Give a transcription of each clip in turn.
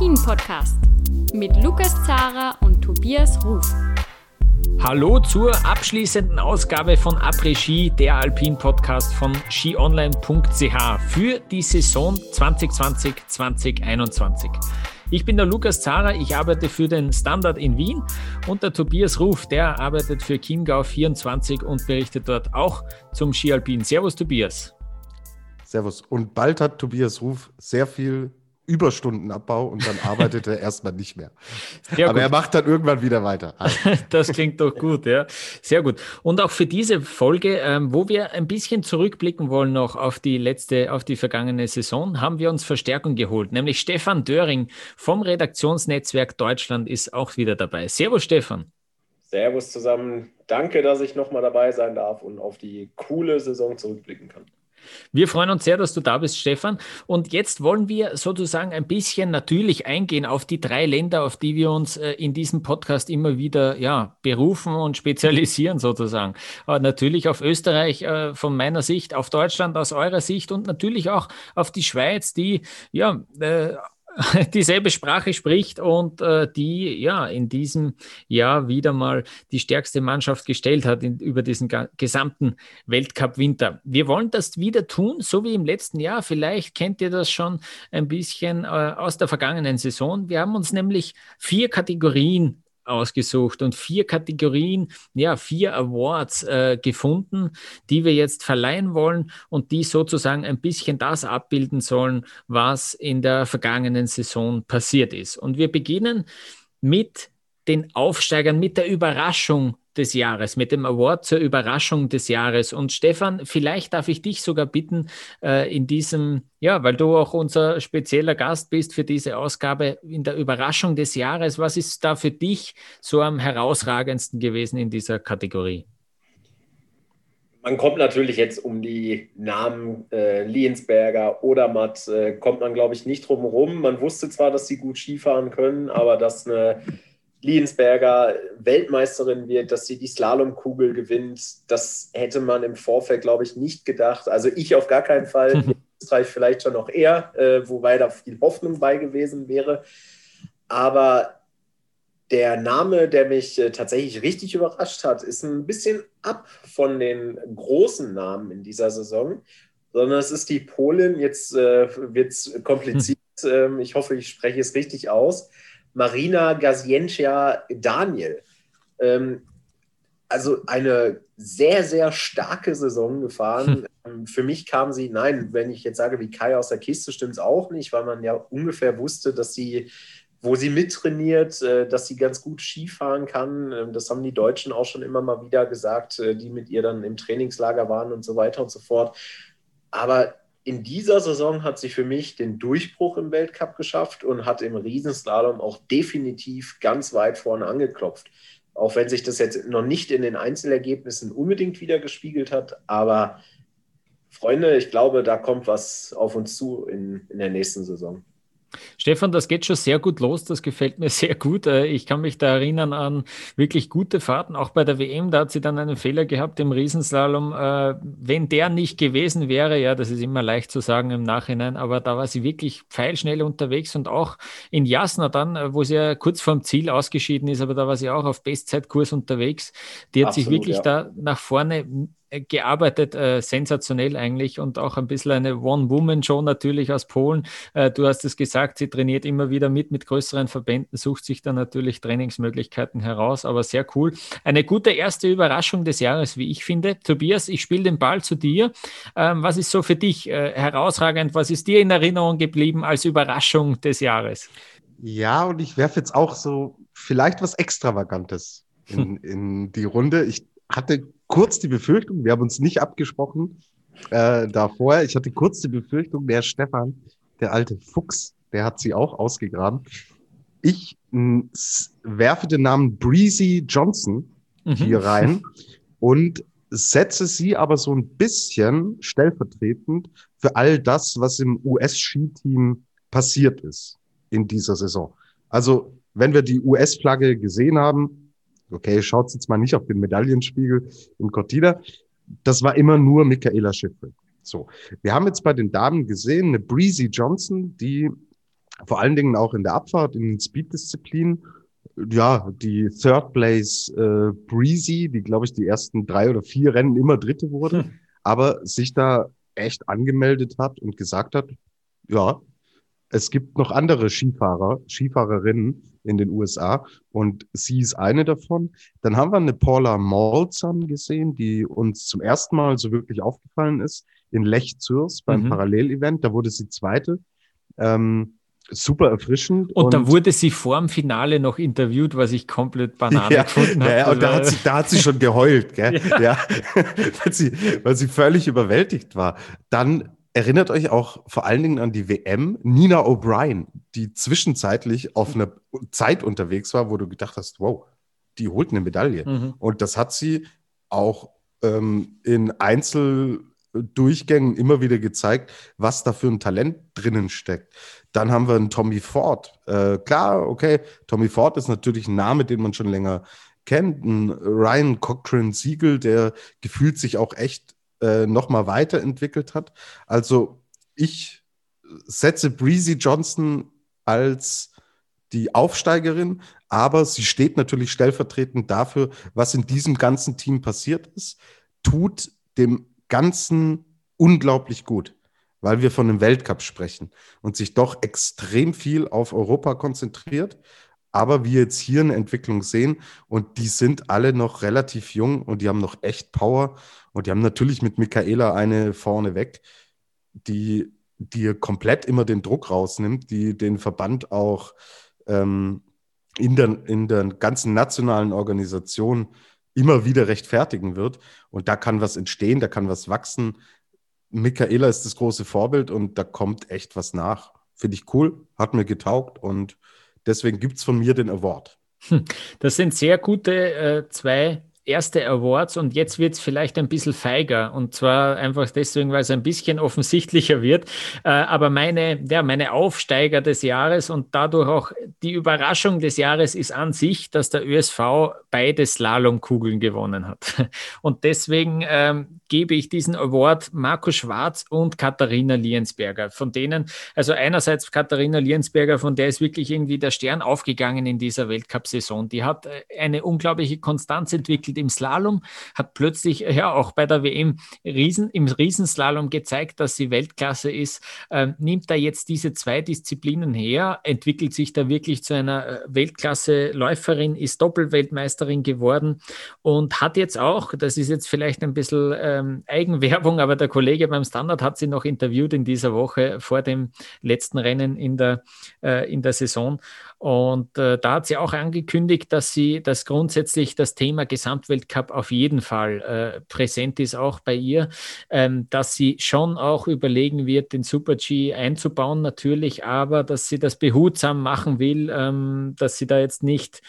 Après-Ski, der Alpin-Podcast mit Lukas Zara und Tobias Ruf. Hallo zur abschließenden Ausgabe von Après-Ski, der Alpin-Podcast von skionline.ch für die Saison 2020-2021. Ich bin der Lukas Zara, ich arbeite für den Standard in Wien und der Tobias Ruf, der arbeitet für Chiemgau 24 und berichtet dort auch zum Ski Alpin. Servus Tobias. Servus. Und bald hat Tobias Ruf sehr viel Überstundenabbau und dann arbeitet er erstmal nicht mehr. Sehr Aber gut. er macht dann irgendwann wieder weiter. das klingt doch gut, ja. Sehr gut. Und auch für diese Folge, ähm, wo wir ein bisschen zurückblicken wollen noch auf die letzte, auf die vergangene Saison, haben wir uns Verstärkung geholt. Nämlich Stefan Döring vom Redaktionsnetzwerk Deutschland ist auch wieder dabei. Servus, Stefan. Servus zusammen. Danke, dass ich nochmal dabei sein darf und auf die coole Saison zurückblicken kann. Wir freuen uns sehr, dass du da bist, Stefan. Und jetzt wollen wir sozusagen ein bisschen natürlich eingehen auf die drei Länder, auf die wir uns äh, in diesem Podcast immer wieder ja, berufen und spezialisieren, sozusagen. Aber natürlich auf Österreich äh, von meiner Sicht, auf Deutschland aus eurer Sicht und natürlich auch auf die Schweiz, die ja äh, dieselbe Sprache spricht und äh, die ja in diesem Jahr wieder mal die stärkste Mannschaft gestellt hat in, über diesen gesamten Weltcup-Winter. Wir wollen das wieder tun, so wie im letzten Jahr. Vielleicht kennt ihr das schon ein bisschen äh, aus der vergangenen Saison. Wir haben uns nämlich vier Kategorien ausgesucht und vier Kategorien, ja, vier Awards äh, gefunden, die wir jetzt verleihen wollen und die sozusagen ein bisschen das abbilden sollen, was in der vergangenen Saison passiert ist. Und wir beginnen mit den Aufsteigern, mit der Überraschung des Jahres, mit dem Award zur Überraschung des Jahres. Und Stefan, vielleicht darf ich dich sogar bitten, äh, in diesem, ja, weil du auch unser spezieller Gast bist für diese Ausgabe, in der Überraschung des Jahres, was ist da für dich so am herausragendsten gewesen in dieser Kategorie? Man kommt natürlich jetzt um die Namen äh, Liensberger oder Matt, äh, kommt man, glaube ich, nicht drum herum. Man wusste zwar, dass sie gut Skifahren können, aber dass eine Liensberger Weltmeisterin wird, dass sie die Slalomkugel gewinnt. Das hätte man im Vorfeld, glaube ich, nicht gedacht. Also ich auf gar keinen Fall. Österreich vielleicht schon noch eher, äh, wobei da viel Hoffnung bei gewesen wäre. Aber der Name, der mich äh, tatsächlich richtig überrascht hat, ist ein bisschen ab von den großen Namen in dieser Saison, sondern es ist die Polin. Jetzt äh, wird es kompliziert. Ähm, ich hoffe, ich spreche es richtig aus. Marina Gazientia Daniel. Ähm, also eine sehr, sehr starke Saison gefahren. Hm. Für mich kam sie, nein, wenn ich jetzt sage, wie Kai aus der Kiste, stimmt es auch nicht, weil man ja ungefähr wusste, dass sie, wo sie mittrainiert, äh, dass sie ganz gut Skifahren kann. Ähm, das haben die Deutschen auch schon immer mal wieder gesagt, äh, die mit ihr dann im Trainingslager waren und so weiter und so fort. Aber in dieser Saison hat sie für mich den Durchbruch im Weltcup geschafft und hat im Riesenslalom auch definitiv ganz weit vorne angeklopft. Auch wenn sich das jetzt noch nicht in den Einzelergebnissen unbedingt wieder gespiegelt hat. Aber Freunde, ich glaube, da kommt was auf uns zu in, in der nächsten Saison. Stefan, das geht schon sehr gut los. Das gefällt mir sehr gut. Äh, ich kann mich da erinnern an wirklich gute Fahrten. Auch bei der WM, da hat sie dann einen Fehler gehabt im Riesenslalom. Äh, wenn der nicht gewesen wäre, ja, das ist immer leicht zu sagen im Nachhinein, aber da war sie wirklich pfeilschnell unterwegs und auch in Jasna dann, äh, wo sie ja kurz vorm Ziel ausgeschieden ist, aber da war sie auch auf Bestzeitkurs unterwegs. Die hat Absolut, sich wirklich ja. da nach vorne gearbeitet, äh, sensationell eigentlich und auch ein bisschen eine One-Woman-Show natürlich aus Polen. Äh, du hast es gesagt, sie trainiert immer wieder mit, mit größeren Verbänden, sucht sich dann natürlich Trainingsmöglichkeiten heraus, aber sehr cool. Eine gute erste Überraschung des Jahres, wie ich finde. Tobias, ich spiele den Ball zu dir. Ähm, was ist so für dich äh, herausragend? Was ist dir in Erinnerung geblieben als Überraschung des Jahres? Ja, und ich werfe jetzt auch so vielleicht was Extravagantes in, in die Runde. Ich hatte kurz die Befürchtung, wir haben uns nicht abgesprochen äh, davor, ich hatte kurz die Befürchtung, der Stefan, der alte Fuchs, der hat sie auch ausgegraben. Ich werfe den Namen Breezy Johnson mhm. hier rein und setze sie aber so ein bisschen stellvertretend für all das, was im US-Skiteam passiert ist in dieser Saison. Also, wenn wir die US-Flagge gesehen haben, okay, schaut jetzt mal nicht auf den Medaillenspiegel in Cortina. Das war immer nur Michaela Schiffel. So. Wir haben jetzt bei den Damen gesehen, eine Breezy Johnson, die vor allen Dingen auch in der Abfahrt, in den Speed-Disziplinen. Ja, die Third Place äh, Breezy, die, glaube ich, die ersten drei oder vier Rennen immer Dritte wurde, hm. aber sich da echt angemeldet hat und gesagt hat, ja, es gibt noch andere Skifahrer, Skifahrerinnen in den USA und sie ist eine davon. Dann haben wir eine Paula Malzahn gesehen, die uns zum ersten Mal so wirklich aufgefallen ist in Lech Zürs beim mhm. Parallelevent. Da wurde sie Zweite. Ähm, super erfrischend. Und, und da wurde sie vor dem Finale noch interviewt, was ich komplett banane ja, gefunden habe. Ja, und da hat, sie, da hat sie schon geheult, gell? ja. ja. weil, sie, weil sie völlig überwältigt war. Dann erinnert euch auch vor allen Dingen an die WM Nina O'Brien, die zwischenzeitlich auf einer Zeit unterwegs war, wo du gedacht hast, wow, die holt eine Medaille. Mhm. Und das hat sie auch ähm, in Einzeldurchgängen immer wieder gezeigt, was da für ein Talent drinnen steckt. Dann haben wir einen Tommy Ford. Äh, klar, okay, Tommy Ford ist natürlich ein Name, den man schon länger kennt. Ein Ryan Cochran Siegel, der gefühlt sich auch echt äh, nochmal weiterentwickelt hat. Also ich setze Breezy Johnson als die Aufsteigerin, aber sie steht natürlich stellvertretend dafür, was in diesem ganzen Team passiert ist, tut dem Ganzen unglaublich gut, weil wir von einem Weltcup sprechen und sich doch extrem viel auf Europa konzentriert. Aber wir jetzt hier eine Entwicklung sehen und die sind alle noch relativ jung und die haben noch echt Power und die haben natürlich mit Michaela eine vorne weg, die dir komplett immer den Druck rausnimmt, die den Verband auch ähm, in, der, in der ganzen nationalen Organisation immer wieder rechtfertigen wird. Und da kann was entstehen, da kann was wachsen. Michaela ist das große Vorbild und da kommt echt was nach. Finde ich cool, hat mir getaugt und deswegen gibt es von mir den Award. Hm, das sind sehr gute äh, zwei erste Awards und jetzt wird es vielleicht ein bisschen feiger und zwar einfach deswegen, weil es ein bisschen offensichtlicher wird. Äh, aber meine, ja, meine Aufsteiger des Jahres und dadurch auch die Überraschung des Jahres ist an sich, dass der ÖSV beide Slalomkugeln gewonnen hat. Und deswegen ähm, gebe ich diesen Award Marco Schwarz und Katharina Liensberger. Von denen, also einerseits Katharina Liensberger, von der ist wirklich irgendwie der Stern aufgegangen in dieser Weltcup-Saison. Die hat äh, eine unglaubliche Konstanz entwickelt im Slalom, hat plötzlich ja auch bei der WM Riesen, im Riesenslalom gezeigt, dass sie Weltklasse ist, ähm, nimmt da jetzt diese zwei Disziplinen her, entwickelt sich da wirklich zu einer äh, Weltklasse-Läuferin, ist Doppelweltmeisterin geworden und hat jetzt auch, das ist jetzt vielleicht ein bisschen ähm, Eigenwerbung, aber der Kollege beim Standard hat sie noch interviewt in dieser Woche vor dem letzten Rennen in der, äh, in der Saison. Und äh, da hat sie auch angekündigt, dass sie, dass grundsätzlich das Thema Gesamtweltcup auf jeden Fall äh, präsent ist, auch bei ihr, ähm, dass sie schon auch überlegen wird, den Super G einzubauen, natürlich, aber dass sie das behutsam machen will, ähm, dass sie da jetzt nicht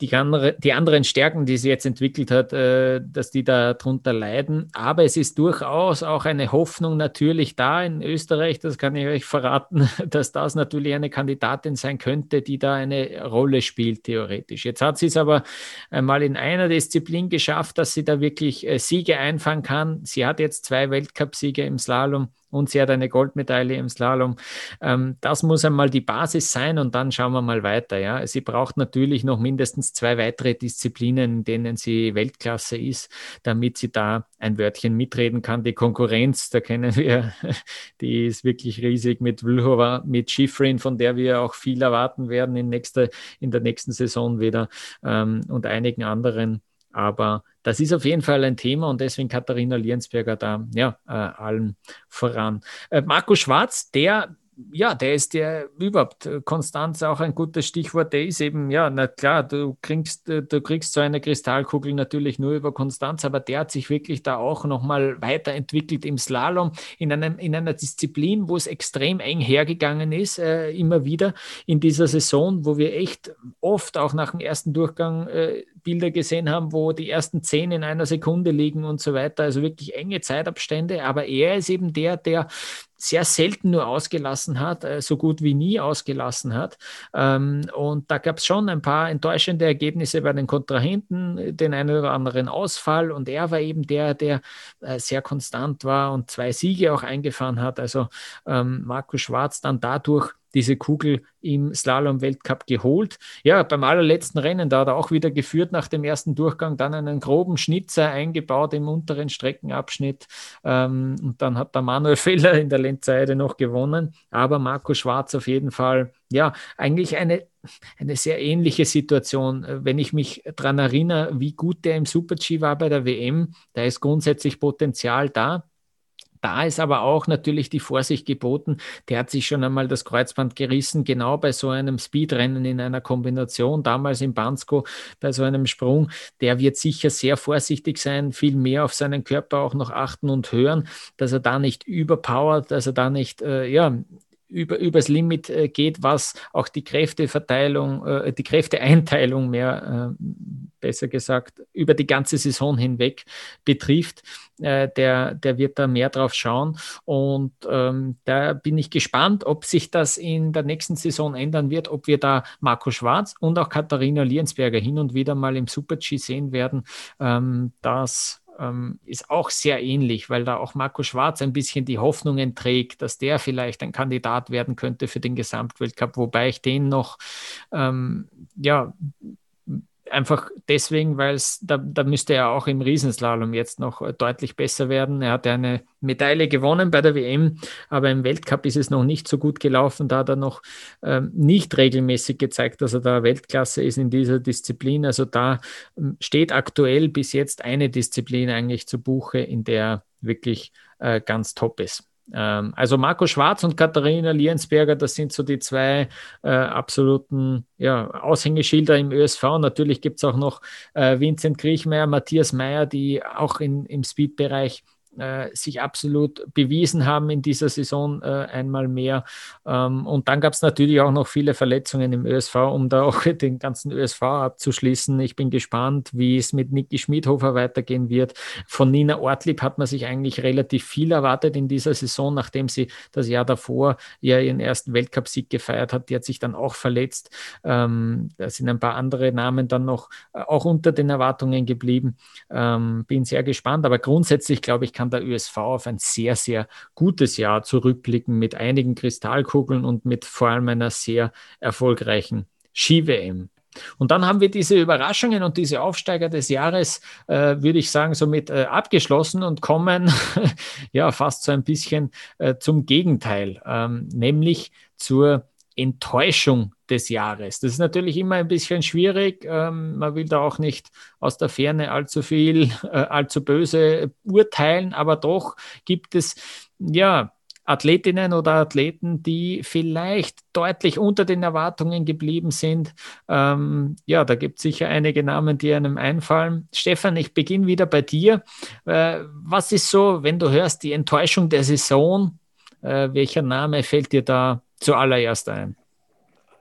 die, andere, die anderen Stärken, die sie jetzt entwickelt hat, äh, dass die da drunter leiden. Aber es ist durchaus auch eine Hoffnung natürlich da in Österreich, das kann ich euch verraten, dass das natürlich eine Kandidatin sein könnte, die da eine Rolle spielt, theoretisch. Jetzt hat sie es aber einmal in einer Disziplin geschafft, dass sie da wirklich äh, Siege einfangen kann. Sie hat jetzt zwei Weltcupsiege im Slalom und sie hat eine Goldmedaille im Slalom. Ähm, das muss einmal die Basis sein und dann schauen wir mal weiter. Ja. Sie braucht natürlich noch mindestens zwei weitere Disziplinen, in denen sie Weltklasse ist, damit sie da ein Wörtchen mitreden kann. Die Konkurrenz, da kennen wir, die ist wirklich riesig mit Vlhova, mit Schifrin, von der wir auch viel erwarten werden in, nächste, in der nächsten Saison wieder ähm, und einigen anderen. Aber das ist auf jeden Fall ein Thema und deswegen Katharina Liensberger da ja, äh, allen voran. Äh, Marco Schwarz, der ja, der ist ja überhaupt äh, Konstanz auch ein gutes Stichwort. Der ist eben, ja, na klar, du kriegst, äh, du kriegst so eine Kristallkugel natürlich nur über Konstanz, aber der hat sich wirklich da auch nochmal weiterentwickelt im Slalom, in, einem, in einer Disziplin, wo es extrem eng hergegangen ist, äh, immer wieder in dieser Saison, wo wir echt oft auch nach dem ersten Durchgang äh, Bilder gesehen haben, wo die ersten zehn in einer Sekunde liegen und so weiter. Also wirklich enge Zeitabstände. Aber er ist eben der, der sehr selten nur ausgelassen hat, äh, so gut wie nie ausgelassen hat. Ähm, und da gab es schon ein paar enttäuschende Ergebnisse bei den Kontrahenten, den einen oder anderen Ausfall. Und er war eben der, der äh, sehr konstant war und zwei Siege auch eingefahren hat. Also ähm, Markus Schwarz dann dadurch diese Kugel im Slalom-Weltcup geholt. Ja, beim allerletzten Rennen, da hat er auch wieder geführt nach dem ersten Durchgang, dann einen groben Schnitzer eingebaut im unteren Streckenabschnitt. Ähm, und dann hat der Manuel Feller in der Lenzseide noch gewonnen. Aber Marco Schwarz auf jeden Fall, ja, eigentlich eine, eine sehr ähnliche Situation. Wenn ich mich daran erinnere, wie gut der im Super-G war bei der WM, da ist grundsätzlich Potenzial da. Da ist aber auch natürlich die Vorsicht geboten. Der hat sich schon einmal das Kreuzband gerissen, genau bei so einem Speedrennen in einer Kombination, damals in Bansko, bei so einem Sprung. Der wird sicher sehr vorsichtig sein, viel mehr auf seinen Körper auch noch achten und hören, dass er da nicht überpowert, dass er da nicht äh, ja, über, übers Limit äh, geht, was auch die Kräfteverteilung, äh, die Kräfteeinteilung mehr, äh, besser gesagt, über die ganze Saison hinweg betrifft. Äh, der, der wird da mehr drauf schauen. Und ähm, da bin ich gespannt, ob sich das in der nächsten Saison ändern wird, ob wir da Marco Schwarz und auch Katharina Liensberger hin und wieder mal im Super-G sehen werden. Ähm, das ähm, ist auch sehr ähnlich, weil da auch Marco Schwarz ein bisschen die Hoffnungen trägt, dass der vielleicht ein Kandidat werden könnte für den Gesamtweltcup, wobei ich den noch ähm, ja Einfach deswegen, weil es, da, da müsste er auch im Riesenslalom jetzt noch äh, deutlich besser werden. Er hat eine Medaille gewonnen bei der WM, aber im Weltcup ist es noch nicht so gut gelaufen. Da hat er noch ähm, nicht regelmäßig gezeigt, dass er da Weltklasse ist in dieser Disziplin. Also da ähm, steht aktuell bis jetzt eine Disziplin eigentlich zu Buche, in der wirklich äh, ganz top ist. Ähm, also Marco Schwarz und Katharina Liensberger, das sind so die zwei äh, absoluten ja, Aushängeschilder im ÖSV. Natürlich gibt es auch noch äh, Vincent Griechmeier, Matthias Meyer, die auch in, im Speed-Bereich äh, sich absolut bewiesen haben in dieser Saison äh, einmal mehr. Ähm, und dann gab es natürlich auch noch viele Verletzungen im ÖSV, um da auch den ganzen ÖSV abzuschließen. Ich bin gespannt, wie es mit Niki Schmidhofer weitergehen wird. Von Nina Ortlieb hat man sich eigentlich relativ viel erwartet in dieser Saison, nachdem sie das Jahr davor ja ihren ersten Weltcupsieg gefeiert hat. Die hat sich dann auch verletzt. Ähm, da sind ein paar andere Namen dann noch äh, auch unter den Erwartungen geblieben. Ähm, bin sehr gespannt, aber grundsätzlich glaube ich, kann kann der ÖSV auf ein sehr, sehr gutes Jahr zurückblicken mit einigen Kristallkugeln und mit vor allem einer sehr erfolgreichen Ski-WM. Und dann haben wir diese Überraschungen und diese Aufsteiger des Jahres, äh, würde ich sagen, somit äh, abgeschlossen und kommen ja fast so ein bisschen äh, zum Gegenteil, ähm, nämlich zur Enttäuschung des Jahres. Das ist natürlich immer ein bisschen schwierig. Ähm, man will da auch nicht aus der Ferne allzu viel, äh, allzu böse urteilen, aber doch gibt es ja Athletinnen oder Athleten, die vielleicht deutlich unter den Erwartungen geblieben sind. Ähm, ja, da gibt es sicher einige Namen, die einem einfallen. Stefan, ich beginne wieder bei dir. Äh, was ist so, wenn du hörst, die Enttäuschung der Saison? Äh, welcher Name fällt dir da zuallererst ein?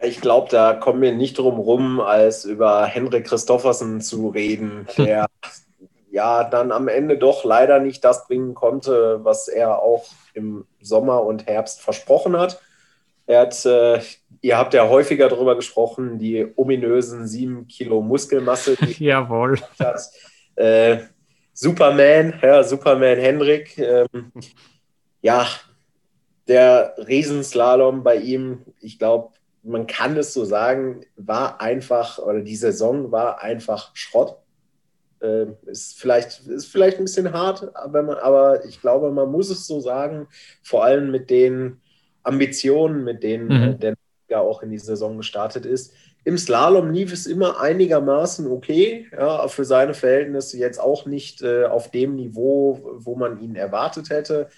Ich glaube, da kommen wir nicht drum rum, als über Henrik Christoffersen zu reden, der ja dann am Ende doch leider nicht das bringen konnte, was er auch im Sommer und Herbst versprochen hat. Er hat, äh, ihr habt ja häufiger darüber gesprochen, die ominösen sieben Kilo Muskelmasse. Die Jawohl. Äh, Superman, ja, Superman Henrik. Ähm, ja, der Riesenslalom bei ihm, ich glaube, man kann es so sagen, war einfach, oder die Saison war einfach Schrott. Äh, ist, vielleicht, ist vielleicht ein bisschen hart, aber, man, aber ich glaube, man muss es so sagen, vor allem mit den Ambitionen, mit denen mhm. der ja auch in die Saison gestartet ist. Im Slalom lief es immer einigermaßen okay, ja, für seine Verhältnisse jetzt auch nicht äh, auf dem Niveau, wo man ihn erwartet hätte.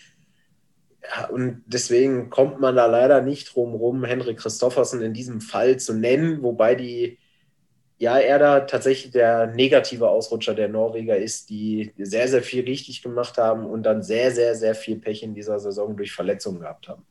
Und deswegen kommt man da leider nicht drum rum, Henrik Christoffersen in diesem Fall zu nennen, wobei die, ja, er da tatsächlich der negative Ausrutscher der Norweger ist, die sehr, sehr viel richtig gemacht haben und dann sehr, sehr, sehr viel Pech in dieser Saison durch Verletzungen gehabt haben.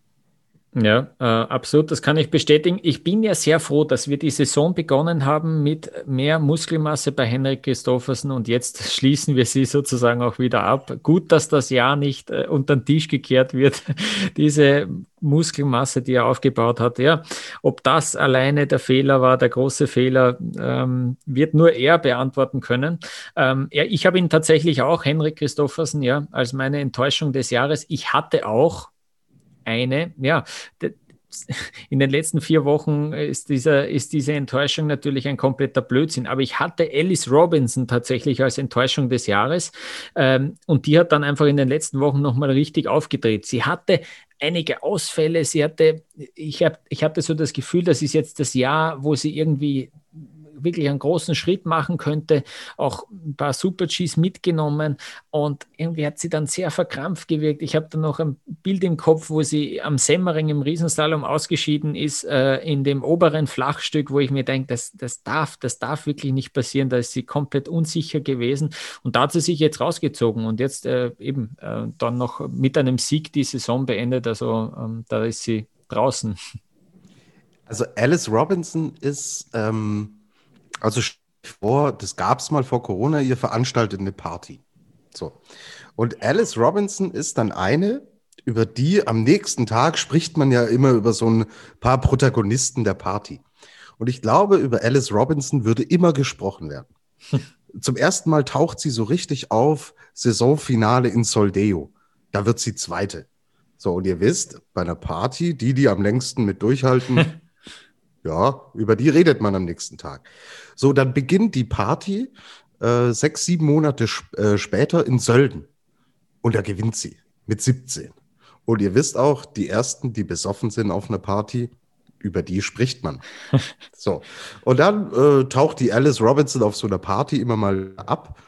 Ja, äh, absolut, das kann ich bestätigen. Ich bin ja sehr froh, dass wir die Saison begonnen haben mit mehr Muskelmasse bei Henrik Christoffersen und jetzt schließen wir sie sozusagen auch wieder ab. Gut, dass das Jahr nicht äh, unter den Tisch gekehrt wird, diese Muskelmasse, die er aufgebaut hat. Ja, ob das alleine der Fehler war, der große Fehler, ähm, wird nur er beantworten können. Ähm, ja, ich habe ihn tatsächlich auch, Henrik Christoffersen, ja, als meine Enttäuschung des Jahres. Ich hatte auch eine, ja, in den letzten vier Wochen ist, dieser, ist diese Enttäuschung natürlich ein kompletter Blödsinn. Aber ich hatte Alice Robinson tatsächlich als Enttäuschung des Jahres ähm, und die hat dann einfach in den letzten Wochen nochmal richtig aufgedreht. Sie hatte einige Ausfälle, sie hatte, ich, hab, ich hatte so das Gefühl, das ist jetzt das Jahr, wo sie irgendwie wirklich einen großen Schritt machen könnte, auch ein paar Super-Gs mitgenommen. Und irgendwie hat sie dann sehr verkrampft gewirkt. Ich habe da noch ein Bild im Kopf, wo sie am Semmering im Riesenslalom ausgeschieden ist, äh, in dem oberen Flachstück, wo ich mir denke, das, das, darf, das darf wirklich nicht passieren, da ist sie komplett unsicher gewesen. Und da hat sie sich jetzt rausgezogen. Und jetzt äh, eben äh, dann noch mit einem Sieg die Saison beendet, also ähm, da ist sie draußen. Also Alice Robinson ist ähm, also vor, das gab es mal vor Corona, ihr veranstaltet eine Party. So. Und Alice Robinson ist dann eine, über die am nächsten Tag spricht man ja immer über so ein paar Protagonisten der Party. Und ich glaube, über Alice Robinson würde immer gesprochen werden. Zum ersten Mal taucht sie so richtig auf, Saisonfinale in Soldeo. Da wird sie Zweite. So, und ihr wisst, bei einer Party, die, die am längsten mit durchhalten, ja, über die redet man am nächsten Tag. So, dann beginnt die Party äh, sechs, sieben Monate sp äh, später in Sölden. Und da gewinnt sie mit 17. Und ihr wisst auch, die ersten, die besoffen sind auf einer Party, über die spricht man. so. Und dann äh, taucht die Alice Robinson auf so einer Party immer mal ab.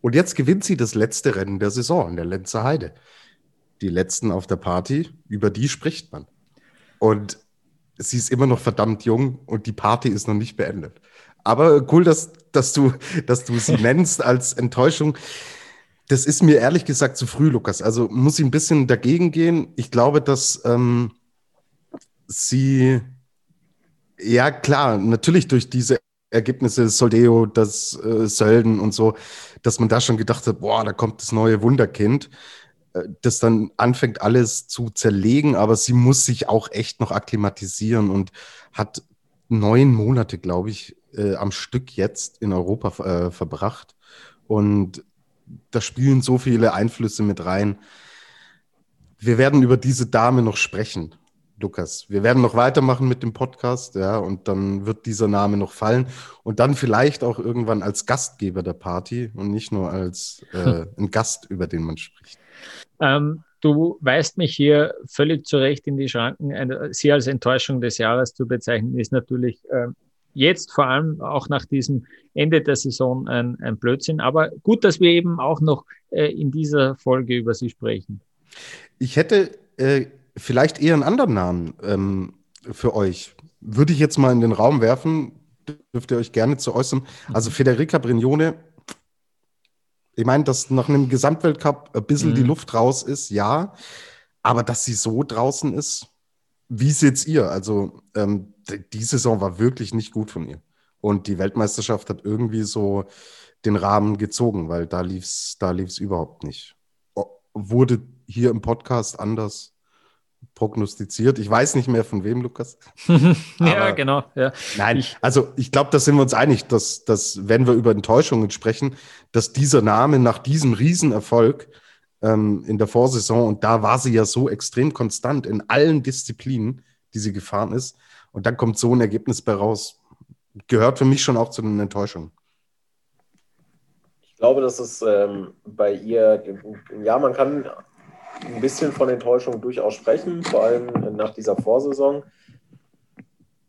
Und jetzt gewinnt sie das letzte Rennen der Saison in der Lenzer Heide. Die letzten auf der Party, über die spricht man. Und sie ist immer noch verdammt jung und die Party ist noch nicht beendet. Aber cool, dass, dass, du, dass du sie nennst als Enttäuschung. Das ist mir ehrlich gesagt zu früh, Lukas. Also muss ich ein bisschen dagegen gehen. Ich glaube, dass ähm, sie, ja klar, natürlich durch diese Ergebnisse, Soldeo, das äh, Sölden und so, dass man da schon gedacht hat, boah, da kommt das neue Wunderkind, das dann anfängt alles zu zerlegen, aber sie muss sich auch echt noch akklimatisieren und hat neun Monate, glaube ich, äh, am Stück jetzt in Europa äh, verbracht. Und da spielen so viele Einflüsse mit rein. Wir werden über diese Dame noch sprechen, Lukas. Wir werden noch weitermachen mit dem Podcast, ja, und dann wird dieser Name noch fallen und dann vielleicht auch irgendwann als Gastgeber der Party und nicht nur als äh, ein Gast, über den man spricht. Ähm, du weist mich hier völlig zurecht in die Schranken. Sie als Enttäuschung des Jahres zu bezeichnen, ist natürlich äh, jetzt vor allem auch nach diesem Ende der Saison ein, ein Blödsinn. Aber gut, dass wir eben auch noch äh, in dieser Folge über sie sprechen. Ich hätte äh, vielleicht eher einen anderen Namen ähm, für euch. Würde ich jetzt mal in den Raum werfen, dürft ihr euch gerne zu äußern. Also mhm. Federica Brignone, ich meine, dass nach einem Gesamtweltcup ein bisschen mhm. die Luft raus ist, ja. Aber dass sie so draußen ist, wie seht ihr? Also, ähm, die Saison war wirklich nicht gut von ihr. Und die Weltmeisterschaft hat irgendwie so den Rahmen gezogen, weil da lief es da lief's überhaupt nicht. Wurde hier im Podcast anders prognostiziert. Ich weiß nicht mehr von wem, Lukas. ja, genau. Ja. Nein, also ich glaube, da sind wir uns einig, dass, dass, wenn wir über Enttäuschungen sprechen, dass dieser Name nach diesem Riesenerfolg ähm, in der Vorsaison, und da war sie ja so extrem konstant in allen Disziplinen, die sie gefahren ist, und dann kommt so ein Ergebnis bei raus. Gehört für mich schon auch zu den Enttäuschungen. Ich glaube, dass es ähm, bei ihr, ja, man kann ein bisschen von Enttäuschung durchaus sprechen, vor allem nach dieser Vorsaison.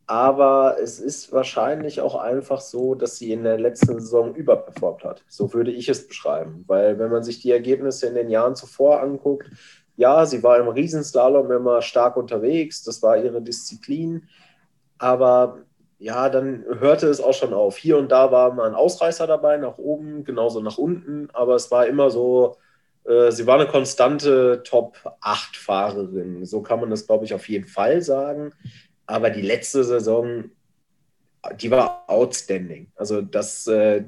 Aber es ist wahrscheinlich auch einfach so, dass sie in der letzten Saison überperformt hat. So würde ich es beschreiben. Weil wenn man sich die Ergebnisse in den Jahren zuvor anguckt, ja, sie war im Riesenslalom immer stark unterwegs, das war ihre Disziplin. Aber ja, dann hörte es auch schon auf. Hier und da war mal ein Ausreißer dabei, nach oben, genauso nach unten, aber es war immer so, sie war eine konstante Top-8-Fahrerin. So kann man das, glaube ich, auf jeden Fall sagen. Aber die letzte Saison, die war outstanding. Also das, äh,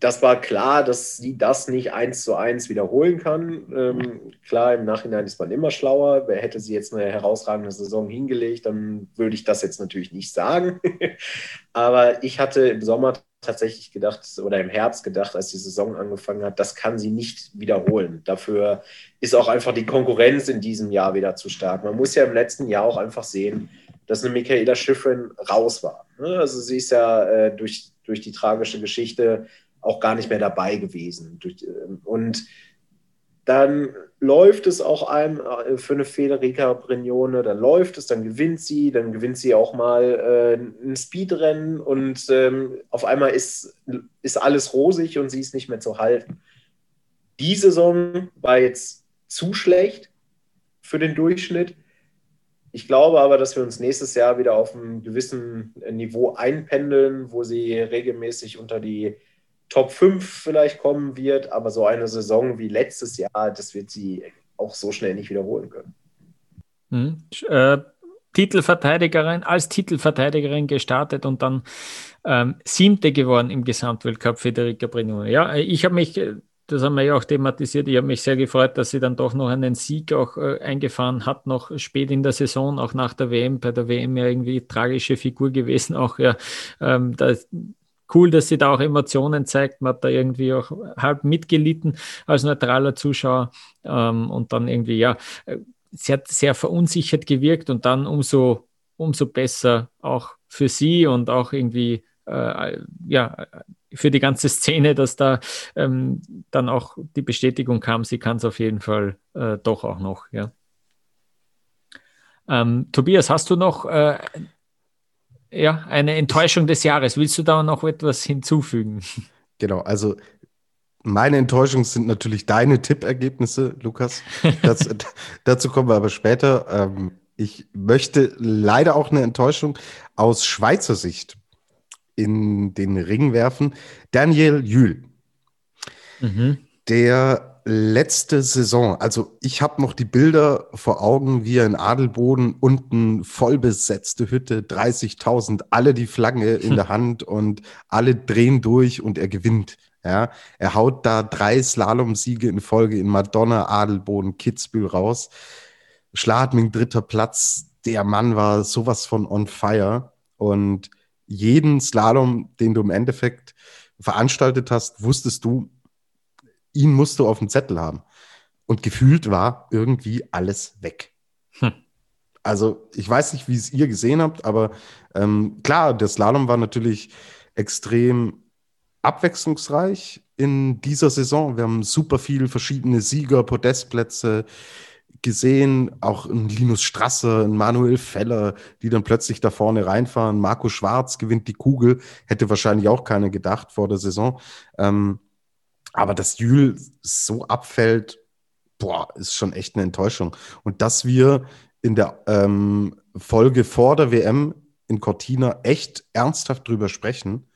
das war klar, dass sie das nicht eins zu eins wiederholen kann. Ähm, klar, im Nachhinein ist man immer schlauer. Wer hätte sie jetzt eine herausragende Saison hingelegt, dann würde ich das jetzt natürlich nicht sagen. Aber ich hatte im Sommer tatsächlich gedacht oder im Herbst gedacht, als die Saison angefangen hat, das kann sie nicht wiederholen. Dafür ist auch einfach die Konkurrenz in diesem Jahr wieder zu stark. Man muss ja im letzten Jahr auch einfach sehen, dass eine Michaela Schifrin raus war. Ne? Also sie ist ja äh, durch, durch die tragische Geschichte auch gar nicht mehr dabei gewesen. Ähm, und dann läuft es auch einem äh, für eine Federica Brignone, dann läuft es, dann gewinnt sie, dann gewinnt sie auch mal äh, ein Speedrennen und ähm, auf einmal ist, ist alles rosig und sie ist nicht mehr zu halten. Die Saison war jetzt zu schlecht für den Durchschnitt. Ich glaube aber, dass wir uns nächstes Jahr wieder auf einem gewissen Niveau einpendeln, wo sie regelmäßig unter die Top 5 vielleicht kommen wird, aber so eine Saison wie letztes Jahr, das wird sie auch so schnell nicht wiederholen können. Hm. Äh, Titelverteidigerin, als Titelverteidigerin gestartet und dann ähm, siebte geworden im Gesamtweltcup Federica Brignone. Ja, ich habe mich das haben wir ja auch thematisiert. Ich habe mich sehr gefreut, dass sie dann doch noch einen Sieg auch äh, eingefahren hat, noch spät in der Saison, auch nach der WM. Bei der WM ja irgendwie tragische Figur gewesen, auch ja. Ähm, da, cool, dass sie da auch Emotionen zeigt. Man hat da irgendwie auch halb mitgelitten als neutraler Zuschauer ähm, und dann irgendwie, ja, sie hat sehr verunsichert gewirkt und dann umso, umso besser auch für sie und auch irgendwie, äh, ja, für die ganze Szene, dass da ähm, dann auch die Bestätigung kam, sie kann es auf jeden Fall äh, doch auch noch. Ja. Ähm, Tobias, hast du noch äh, ja, eine Enttäuschung des Jahres? Willst du da noch etwas hinzufügen? Genau, also meine Enttäuschung sind natürlich deine Tippergebnisse, Lukas. Das, dazu kommen wir aber später. Ähm, ich möchte leider auch eine Enttäuschung aus Schweizer Sicht in den Ring werfen. Daniel Jühl, mhm. der letzte Saison, also ich habe noch die Bilder vor Augen, wie er in Adelboden unten vollbesetzte Hütte, 30.000, alle die Flagge in der Hand und alle drehen durch und er gewinnt. Ja, er haut da drei Slalomsiege in Folge in Madonna, Adelboden, Kitzbühel raus. Schladming dritter Platz. Der Mann war sowas von on fire und jeden Slalom, den du im Endeffekt veranstaltet hast, wusstest du, ihn musst du auf dem Zettel haben. Und gefühlt war irgendwie alles weg. Hm. Also ich weiß nicht, wie es ihr gesehen habt, aber ähm, klar, der Slalom war natürlich extrem abwechslungsreich in dieser Saison. Wir haben super viele verschiedene Sieger, Podestplätze, gesehen, auch ein Linus Strasser, ein Manuel Feller, die dann plötzlich da vorne reinfahren. Marco Schwarz gewinnt die Kugel, hätte wahrscheinlich auch keiner gedacht vor der Saison. Ähm, aber dass Jül so abfällt, boah, ist schon echt eine Enttäuschung. Und dass wir in der ähm, Folge vor der WM in Cortina echt ernsthaft drüber sprechen,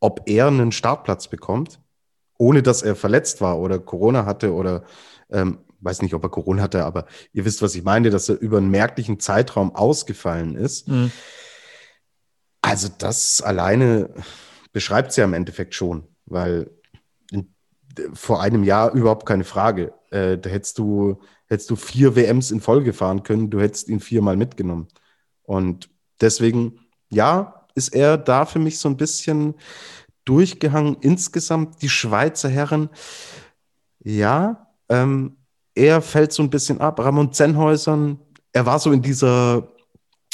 ob er einen Startplatz bekommt, ohne dass er verletzt war oder Corona hatte oder ähm, weiß nicht, ob er Corona hatte, aber ihr wisst, was ich meine, dass er über einen merklichen Zeitraum ausgefallen ist. Mhm. Also das alleine beschreibt es ja im Endeffekt schon, weil vor einem Jahr überhaupt keine Frage. Äh, da hättest du, hättest du vier WMs in Folge fahren können, du hättest ihn viermal mitgenommen. Und deswegen, ja, ist er da für mich so ein bisschen durchgehangen. Insgesamt die Schweizer Herren, ja, ähm, er fällt so ein bisschen ab. Ramon Zenhäusern, er war so in dieser,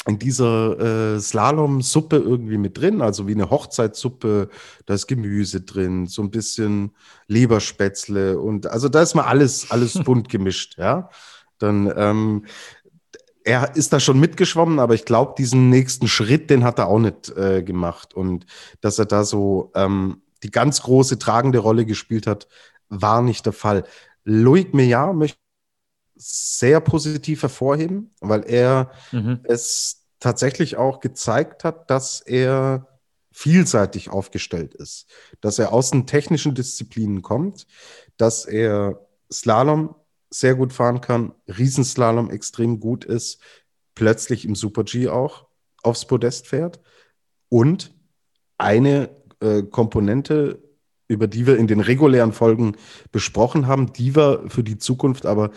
in dieser äh, Slalom-Suppe irgendwie mit drin, also wie eine Hochzeitssuppe, da ist Gemüse drin, so ein bisschen Leberspätzle und also da ist mal alles, alles bunt gemischt, ja. Dann, ähm, er ist da schon mitgeschwommen, aber ich glaube, diesen nächsten Schritt, den hat er auch nicht äh, gemacht. Und dass er da so ähm, die ganz große tragende Rolle gespielt hat, war nicht der Fall. Loic Meillard möchte sehr positiv hervorheben, weil er mhm. es tatsächlich auch gezeigt hat, dass er vielseitig aufgestellt ist, dass er aus den technischen Disziplinen kommt, dass er Slalom sehr gut fahren kann, Riesenslalom extrem gut ist, plötzlich im Super G auch aufs Podest fährt und eine äh, Komponente über die wir in den regulären Folgen besprochen haben, die wir für die Zukunft aber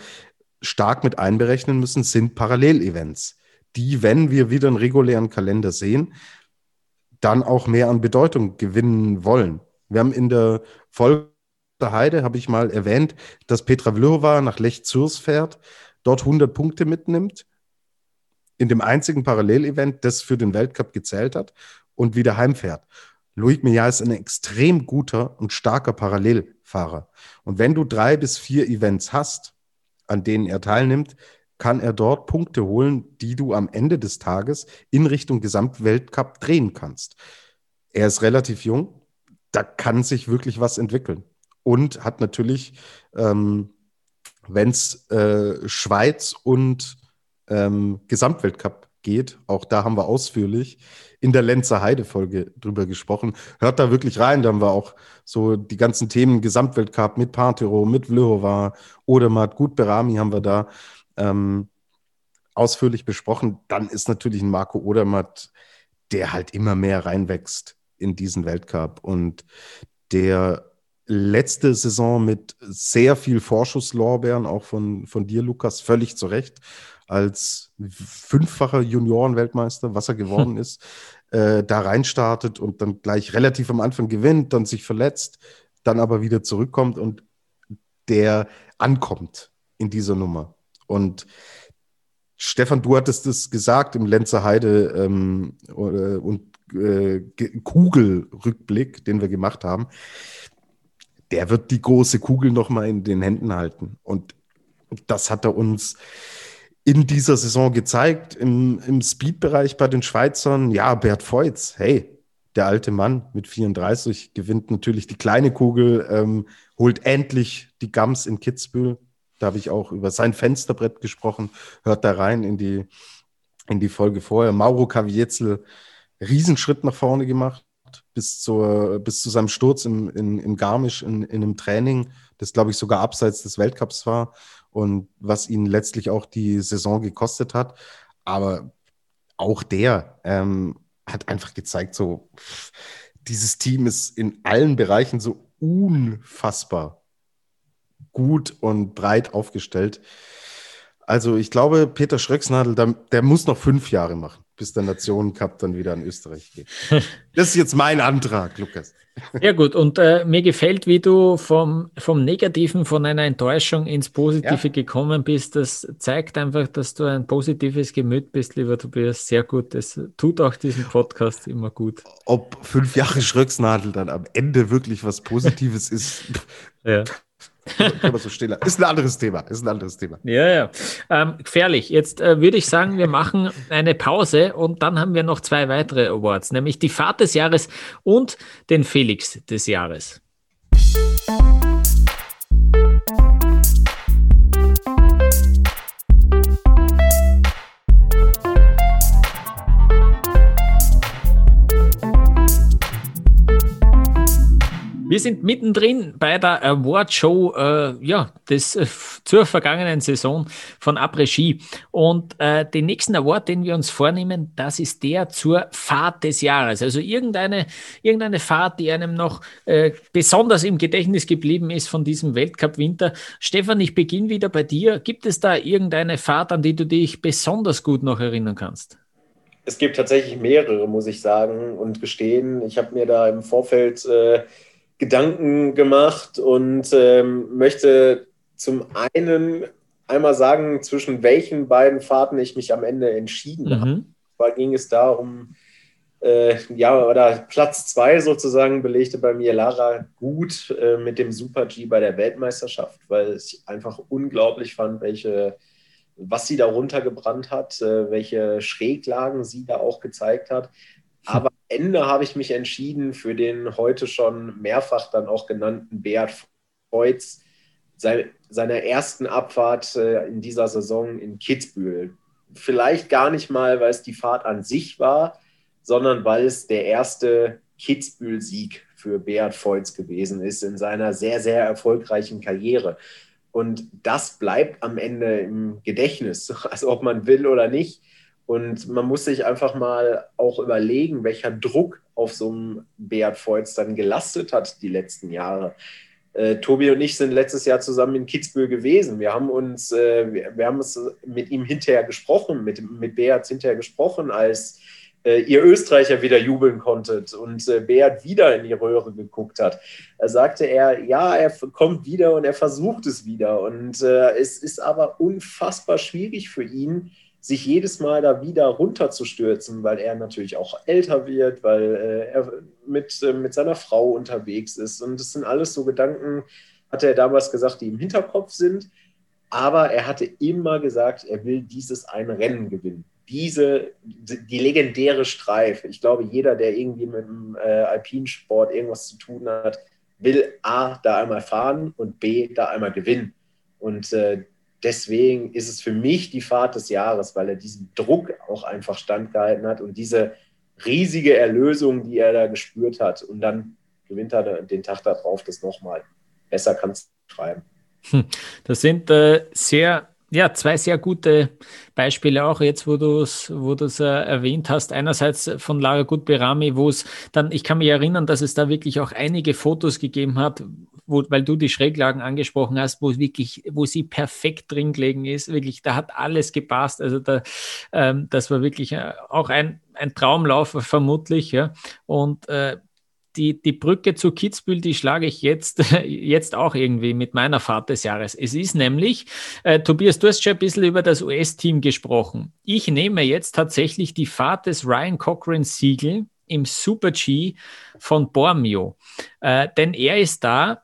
stark mit einberechnen müssen, sind Parallelevents. Die, wenn wir wieder einen regulären Kalender sehen, dann auch mehr an Bedeutung gewinnen wollen. Wir haben in der Folge der Heide, habe ich mal erwähnt, dass Petra Vlhova nach Lech Zürs fährt, dort 100 Punkte mitnimmt, in dem einzigen Parallelevent, das für den Weltcup gezählt hat und wieder heimfährt. Loic Meillard ist ein extrem guter und starker Parallelfahrer. Und wenn du drei bis vier Events hast, an denen er teilnimmt, kann er dort Punkte holen, die du am Ende des Tages in Richtung Gesamtweltcup drehen kannst. Er ist relativ jung, da kann sich wirklich was entwickeln. Und hat natürlich, ähm, wenn es äh, Schweiz und ähm, Gesamtweltcup geht, auch da haben wir ausführlich in der Lenzer Heide-Folge drüber gesprochen. Hört da wirklich rein, da haben wir auch so die ganzen Themen Gesamtweltcup mit Partero, mit Vlhova, Odermatt, Gut Berami haben wir da ähm, ausführlich besprochen. Dann ist natürlich ein Marco Odermatt, der halt immer mehr reinwächst in diesen Weltcup und der letzte Saison mit sehr viel Vorschusslorbeeren, auch von, von dir, Lukas, völlig zu Recht, als fünffacher Juniorenweltmeister, was er geworden ist, äh, da reinstartet und dann gleich relativ am Anfang gewinnt, dann sich verletzt, dann aber wieder zurückkommt und der ankommt in dieser Nummer. Und Stefan, du hattest es gesagt im Lenzer Heide ähm, und äh, Kugelrückblick, den wir gemacht haben. Der wird die große Kugel nochmal in den Händen halten. Und das hat er uns in dieser Saison gezeigt, im, im Speed-Bereich bei den Schweizern. Ja, Bert Feutz, hey, der alte Mann mit 34 gewinnt natürlich die kleine Kugel, ähm, holt endlich die Gams in Kitzbühel. Da habe ich auch über sein Fensterbrett gesprochen. Hört da rein in die, in die Folge vorher. Mauro Caviezel, Riesenschritt nach vorne gemacht, bis, zur, bis zu seinem Sturz im, in, in Garmisch in, in einem Training, das glaube ich sogar abseits des Weltcups war und was ihn letztlich auch die Saison gekostet hat. Aber auch der ähm, hat einfach gezeigt, so dieses Team ist in allen Bereichen so unfassbar gut und breit aufgestellt. Also ich glaube, Peter Schröcksnadel, der, der muss noch fünf Jahre machen bis der Nationencup dann wieder an Österreich geht. Das ist jetzt mein Antrag, Lukas. Ja gut, und äh, mir gefällt, wie du vom, vom Negativen, von einer Enttäuschung ins Positive ja. gekommen bist. Das zeigt einfach, dass du ein positives Gemüt bist, lieber Tobias. Sehr gut. Das tut auch diesen Podcast immer gut. Ob fünf Jahre Schröcksnadel dann am Ende wirklich was Positives ist, ja. Können wir so stehen Ist ein anderes Thema. Ist ein anderes Thema. Ja, ja. Ähm, gefährlich. Jetzt äh, würde ich sagen, wir machen eine Pause und dann haben wir noch zwei weitere Awards, nämlich die Fahrt des Jahres und den Felix des Jahres. Wir sind mittendrin bei der Award-Show äh, ja, des, äh, zur vergangenen Saison von Après-Ski. Und äh, den nächsten Award, den wir uns vornehmen, das ist der zur Fahrt des Jahres. Also irgendeine, irgendeine Fahrt, die einem noch äh, besonders im Gedächtnis geblieben ist von diesem Weltcup-Winter. Stefan, ich beginne wieder bei dir. Gibt es da irgendeine Fahrt, an die du dich besonders gut noch erinnern kannst? Es gibt tatsächlich mehrere, muss ich sagen und gestehen. Ich habe mir da im Vorfeld äh, Gedanken gemacht und ähm, möchte zum einen einmal sagen, zwischen welchen beiden Fahrten ich mich am Ende entschieden mhm. habe. Zwar ging es da um, äh, ja, oder Platz zwei sozusagen belegte bei mir Lara gut äh, mit dem Super G bei der Weltmeisterschaft, weil ich einfach unglaublich fand, welche, was sie da runtergebrannt hat, äh, welche Schräglagen sie da auch gezeigt hat. Aber am Ende habe ich mich entschieden für den heute schon mehrfach dann auch genannten Beat Feutz, seiner ersten Abfahrt äh, in dieser Saison in Kitzbühel. Vielleicht gar nicht mal, weil es die Fahrt an sich war, sondern weil es der erste Kitzbühel-Sieg für Beat Feutz gewesen ist in seiner sehr, sehr erfolgreichen Karriere. Und das bleibt am Ende im Gedächtnis, also ob man will oder nicht. Und man muss sich einfach mal auch überlegen, welcher Druck auf so einem Beat Feutz dann gelastet hat die letzten Jahre. Äh, Tobi und ich sind letztes Jahr zusammen in Kitzbühel gewesen. Wir haben uns, äh, wir, wir, haben es mit ihm hinterher gesprochen, mit, mit Beat hinterher gesprochen, als äh, ihr Österreicher wieder jubeln konntet und äh, Beat wieder in die Röhre geguckt hat. Da sagte er, ja, er kommt wieder und er versucht es wieder. Und äh, es ist aber unfassbar schwierig für ihn, sich jedes Mal da wieder runterzustürzen, weil er natürlich auch älter wird, weil äh, er mit, äh, mit seiner Frau unterwegs ist. Und das sind alles so Gedanken, hat er damals gesagt, die im Hinterkopf sind. Aber er hatte immer gesagt, er will dieses eine Rennen gewinnen. Diese, die legendäre Streife. Ich glaube, jeder, der irgendwie mit dem äh, Alpinsport irgendwas zu tun hat, will A, da einmal fahren und B, da einmal gewinnen. Und äh, deswegen ist es für mich die Fahrt des Jahres, weil er diesen Druck auch einfach standgehalten hat und diese riesige Erlösung, die er da gespürt hat. Und dann gewinnt er den Tag darauf das nochmal. Besser kann es schreiben. Hm. Das sind äh, sehr, ja, zwei sehr gute Beispiele auch jetzt, wo du es wo äh, erwähnt hast. Einerseits von Lara Gutberami, wo es dann, ich kann mich erinnern, dass es da wirklich auch einige Fotos gegeben hat, wo, weil du die Schräglagen angesprochen hast, wo wirklich, wo sie perfekt drin gelegen ist, wirklich, da hat alles gepasst. Also da, ähm, das war wirklich äh, auch ein, ein Traumlauf vermutlich, ja. Und äh, die, die Brücke zu Kitzbühel, die schlage ich jetzt, jetzt auch irgendwie mit meiner Fahrt des Jahres. Es ist nämlich, äh, Tobias, du hast schon ein bisschen über das US-Team gesprochen. Ich nehme jetzt tatsächlich die Fahrt des Ryan Cochran Siegel im Super G von Bormio. Äh, denn er ist da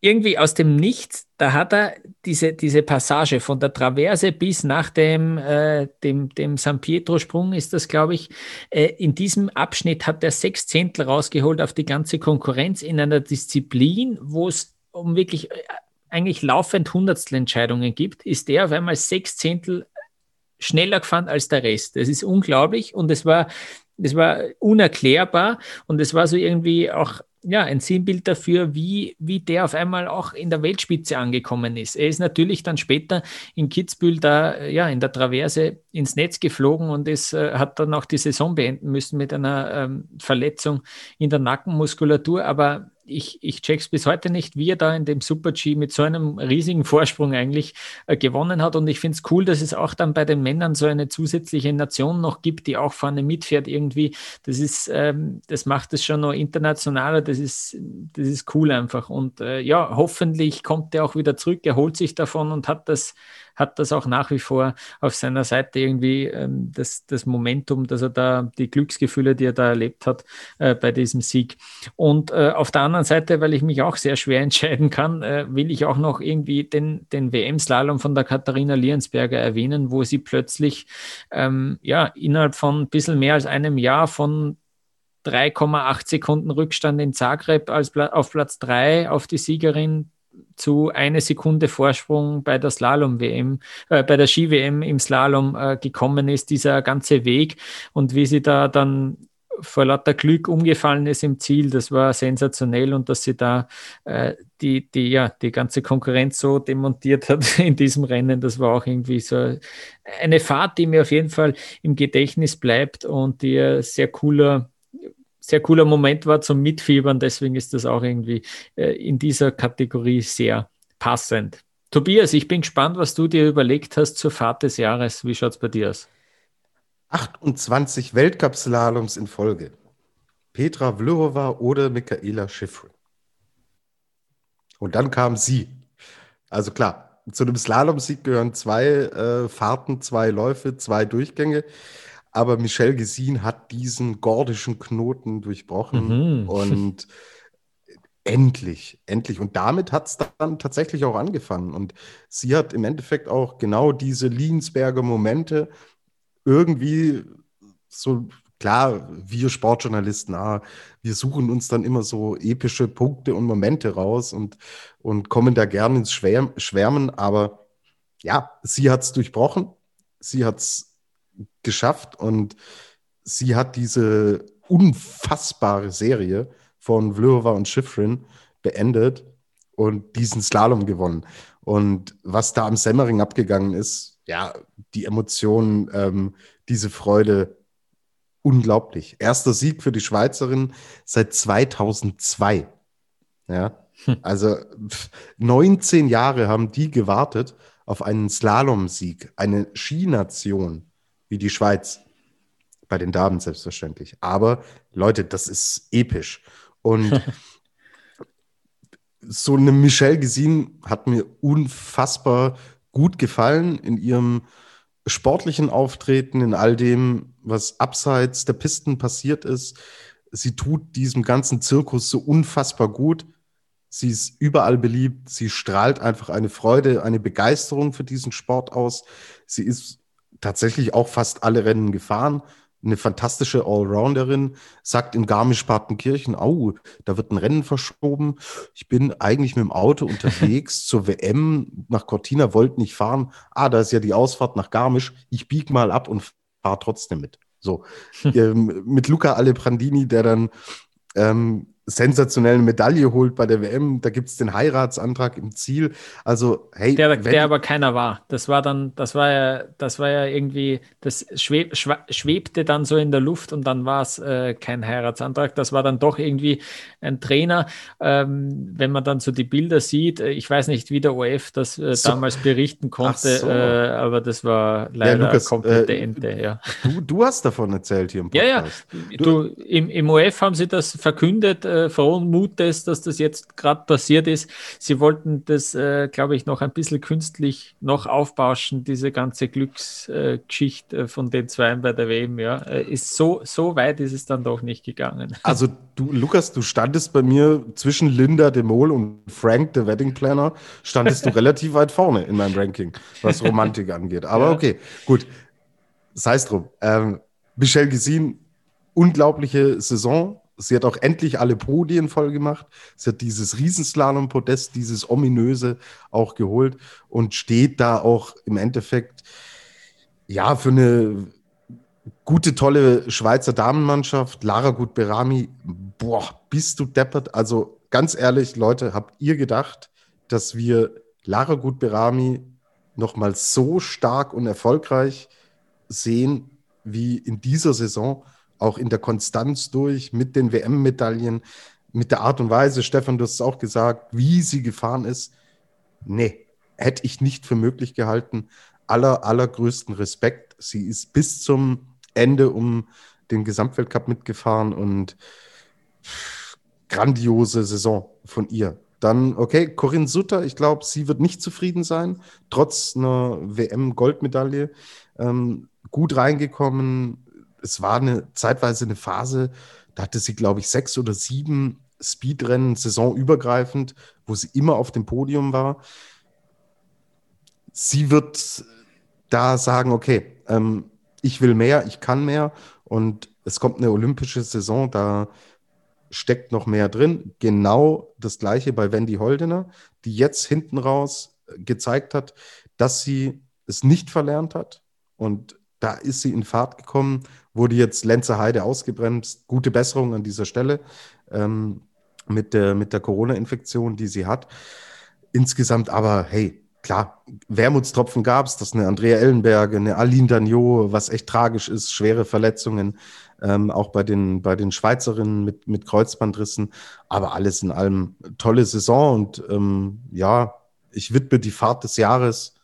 irgendwie aus dem Nichts, da hat er diese, diese Passage von der Traverse bis nach dem, äh, dem, dem San Pietro-Sprung, ist das, glaube ich. Äh, in diesem Abschnitt hat er sechs Zehntel rausgeholt auf die ganze Konkurrenz in einer Disziplin, wo es um wirklich äh, eigentlich laufend Hundertstelentscheidungen gibt, ist der auf einmal sechs Zehntel schneller gefahren als der Rest. Das ist unglaublich und es war, es war unerklärbar und es war so irgendwie auch ja, ein Sinnbild dafür, wie, wie der auf einmal auch in der Weltspitze angekommen ist. Er ist natürlich dann später in Kitzbühel da, ja, in der Traverse ins Netz geflogen und es äh, hat dann auch die Saison beenden müssen mit einer ähm, Verletzung in der Nackenmuskulatur. Aber ich, ich check's bis heute nicht, wie er da in dem Super-G mit so einem riesigen Vorsprung eigentlich äh, gewonnen hat. Und ich finde es cool, dass es auch dann bei den Männern so eine zusätzliche Nation noch gibt, die auch vorne mitfährt irgendwie. Das ist, ähm, das macht es schon noch internationaler. Das ist, das ist cool einfach. Und äh, ja, hoffentlich kommt er auch wieder zurück, er holt sich davon und hat das hat das auch nach wie vor auf seiner Seite irgendwie ähm, das, das Momentum, dass er da die Glücksgefühle, die er da erlebt hat äh, bei diesem Sieg. Und äh, auf der anderen Seite, weil ich mich auch sehr schwer entscheiden kann, äh, will ich auch noch irgendwie den, den WM-Slalom von der Katharina Liensberger erwähnen, wo sie plötzlich ähm, ja, innerhalb von ein bisschen mehr als einem Jahr von 3,8 Sekunden Rückstand in Zagreb als auf Platz 3 auf die Siegerin zu eine Sekunde Vorsprung bei der Slalom-WM, äh, bei der Ski-WM im Slalom äh, gekommen ist, dieser ganze Weg. Und wie sie da dann vor lauter Glück umgefallen ist im Ziel, das war sensationell. Und dass sie da äh, die, die, ja, die ganze Konkurrenz so demontiert hat in diesem Rennen, das war auch irgendwie so eine Fahrt, die mir auf jeden Fall im Gedächtnis bleibt und die ein sehr cooler sehr cooler Moment war zum Mitfiebern. Deswegen ist das auch irgendwie äh, in dieser Kategorie sehr passend. Tobias, ich bin gespannt, was du dir überlegt hast zur Fahrt des Jahres. Wie schaut es bei dir aus? 28 Weltcup-Slaloms in Folge. Petra Vlhova oder Michaela Schifrin. Und dann kam sie. Also klar, zu einem Slalom-Sieg gehören zwei äh, Fahrten, zwei Läufe, zwei Durchgänge. Aber Michelle Gesin hat diesen gordischen Knoten durchbrochen mhm. und endlich, endlich. Und damit hat es dann tatsächlich auch angefangen. Und sie hat im Endeffekt auch genau diese Liensberger Momente irgendwie so klar, wir Sportjournalisten, ah, wir suchen uns dann immer so epische Punkte und Momente raus und, und kommen da gerne ins Schwärmen. Aber ja, sie hat es durchbrochen. Sie hat es geschafft und sie hat diese unfassbare Serie von Vlhova und Schifrin beendet und diesen Slalom gewonnen. Und was da am Semmering abgegangen ist, ja, die Emotionen, ähm, diese Freude, unglaublich. Erster Sieg für die Schweizerin seit 2002. Ja, hm. also 19 Jahre haben die gewartet auf einen Slalom-Sieg, eine Skination wie die Schweiz. Bei den Damen selbstverständlich. Aber Leute, das ist episch. Und so eine Michelle Gesin hat mir unfassbar gut gefallen in ihrem sportlichen Auftreten, in all dem, was abseits der Pisten passiert ist. Sie tut diesem ganzen Zirkus so unfassbar gut. Sie ist überall beliebt. Sie strahlt einfach eine Freude, eine Begeisterung für diesen Sport aus. Sie ist tatsächlich auch fast alle Rennen gefahren eine fantastische Allrounderin, sagt in Garmisch-Partenkirchen, au, da wird ein Rennen verschoben. Ich bin eigentlich mit dem Auto unterwegs zur WM nach Cortina, wollte nicht fahren. Ah, da ist ja die Ausfahrt nach Garmisch. Ich bieg mal ab und fahre trotzdem mit. So, ähm, mit Luca Aleprandini, der dann ähm, sensationelle Medaille holt bei der WM. Da gibt es den Heiratsantrag im Ziel. Also, hey. Der, der aber keiner war. Das war dann, das war ja, das war ja irgendwie, das schweb, schwebte dann so in der Luft und dann war es äh, kein Heiratsantrag. Das war dann doch irgendwie ein Trainer. Ähm, wenn man dann so die Bilder sieht, äh, ich weiß nicht, wie der OF das äh, so. damals berichten konnte, so. äh, aber das war leider ja, Lukas, komplette äh, Ente. Ja. Du, du hast davon erzählt hier im Podcast. Ja, ja. Du, du im, im OF haben sie das verkündet äh, frohen Mutes, dass das jetzt gerade passiert ist. Sie wollten das, äh, glaube ich, noch ein bisschen künstlich noch aufbauschen, diese ganze Glücksgeschichte äh, von den zwei bei der WM. Ja. Äh, ist so, so weit ist es dann doch nicht gegangen. Also du, Lukas, du standest bei mir zwischen Linda de Mol und Frank, der Wedding Planner, standest du relativ weit vorne in meinem Ranking, was Romantik angeht. Aber ja. okay, gut. Sei es drum. Ähm, Michelle Gesin, unglaubliche Saison, Sie hat auch endlich alle Podien voll gemacht. Sie hat dieses Riesenslalom-Podest, dieses ominöse auch geholt und steht da auch im Endeffekt ja für eine gute, tolle Schweizer Damenmannschaft. Lara Gut-Berami, boah, bist du deppert. Also ganz ehrlich, Leute, habt ihr gedacht, dass wir Lara Gut-Berami nochmal so stark und erfolgreich sehen wie in dieser Saison? Auch in der Konstanz durch, mit den WM-Medaillen, mit der Art und Weise, Stefan, du hast es auch gesagt, wie sie gefahren ist. Nee, hätte ich nicht für möglich gehalten. Aller, allergrößten Respekt. Sie ist bis zum Ende um den Gesamtweltcup mitgefahren und grandiose Saison von ihr. Dann, okay, Corinne Sutter, ich glaube, sie wird nicht zufrieden sein, trotz einer WM-Goldmedaille. Ähm, gut reingekommen, es war eine zeitweise eine Phase, da hatte sie, glaube ich, sechs oder sieben Speedrennen saisonübergreifend, wo sie immer auf dem Podium war. Sie wird da sagen, okay, ähm, ich will mehr, ich kann mehr und es kommt eine olympische Saison, da steckt noch mehr drin. Genau das gleiche bei Wendy Holdener, die jetzt hinten raus gezeigt hat, dass sie es nicht verlernt hat und da ist sie in Fahrt gekommen wurde jetzt Lenzer Heide ausgebremst. Gute Besserung an dieser Stelle ähm, mit der, mit der Corona-Infektion, die sie hat. Insgesamt aber, hey, klar, Wermutstropfen gab es, dass eine Andrea Ellenberge, eine Aline Dagnot, was echt tragisch ist, schwere Verletzungen, ähm, auch bei den, bei den Schweizerinnen mit, mit Kreuzbandrissen. Aber alles in allem tolle Saison und ähm, ja, ich widme die Fahrt des Jahres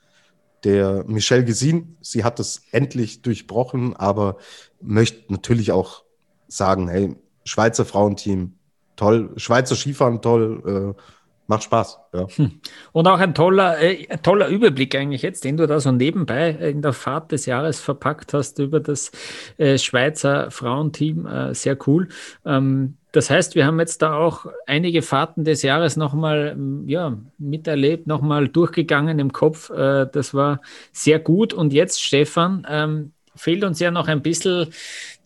der Michelle Gesin. Sie hat es endlich durchbrochen, aber möchte natürlich auch sagen, hey, Schweizer Frauenteam, toll, Schweizer Skifahren, toll, äh, macht Spaß. Ja. Hm. Und auch ein toller, äh, toller Überblick eigentlich jetzt, den du da so nebenbei in der Fahrt des Jahres verpackt hast über das äh, Schweizer Frauenteam. Äh, sehr cool. Ähm, das heißt, wir haben jetzt da auch einige Fahrten des Jahres nochmal ja, miterlebt, nochmal durchgegangen im Kopf. Äh, das war sehr gut. Und jetzt, Stefan, ähm, fehlt uns ja noch ein bisschen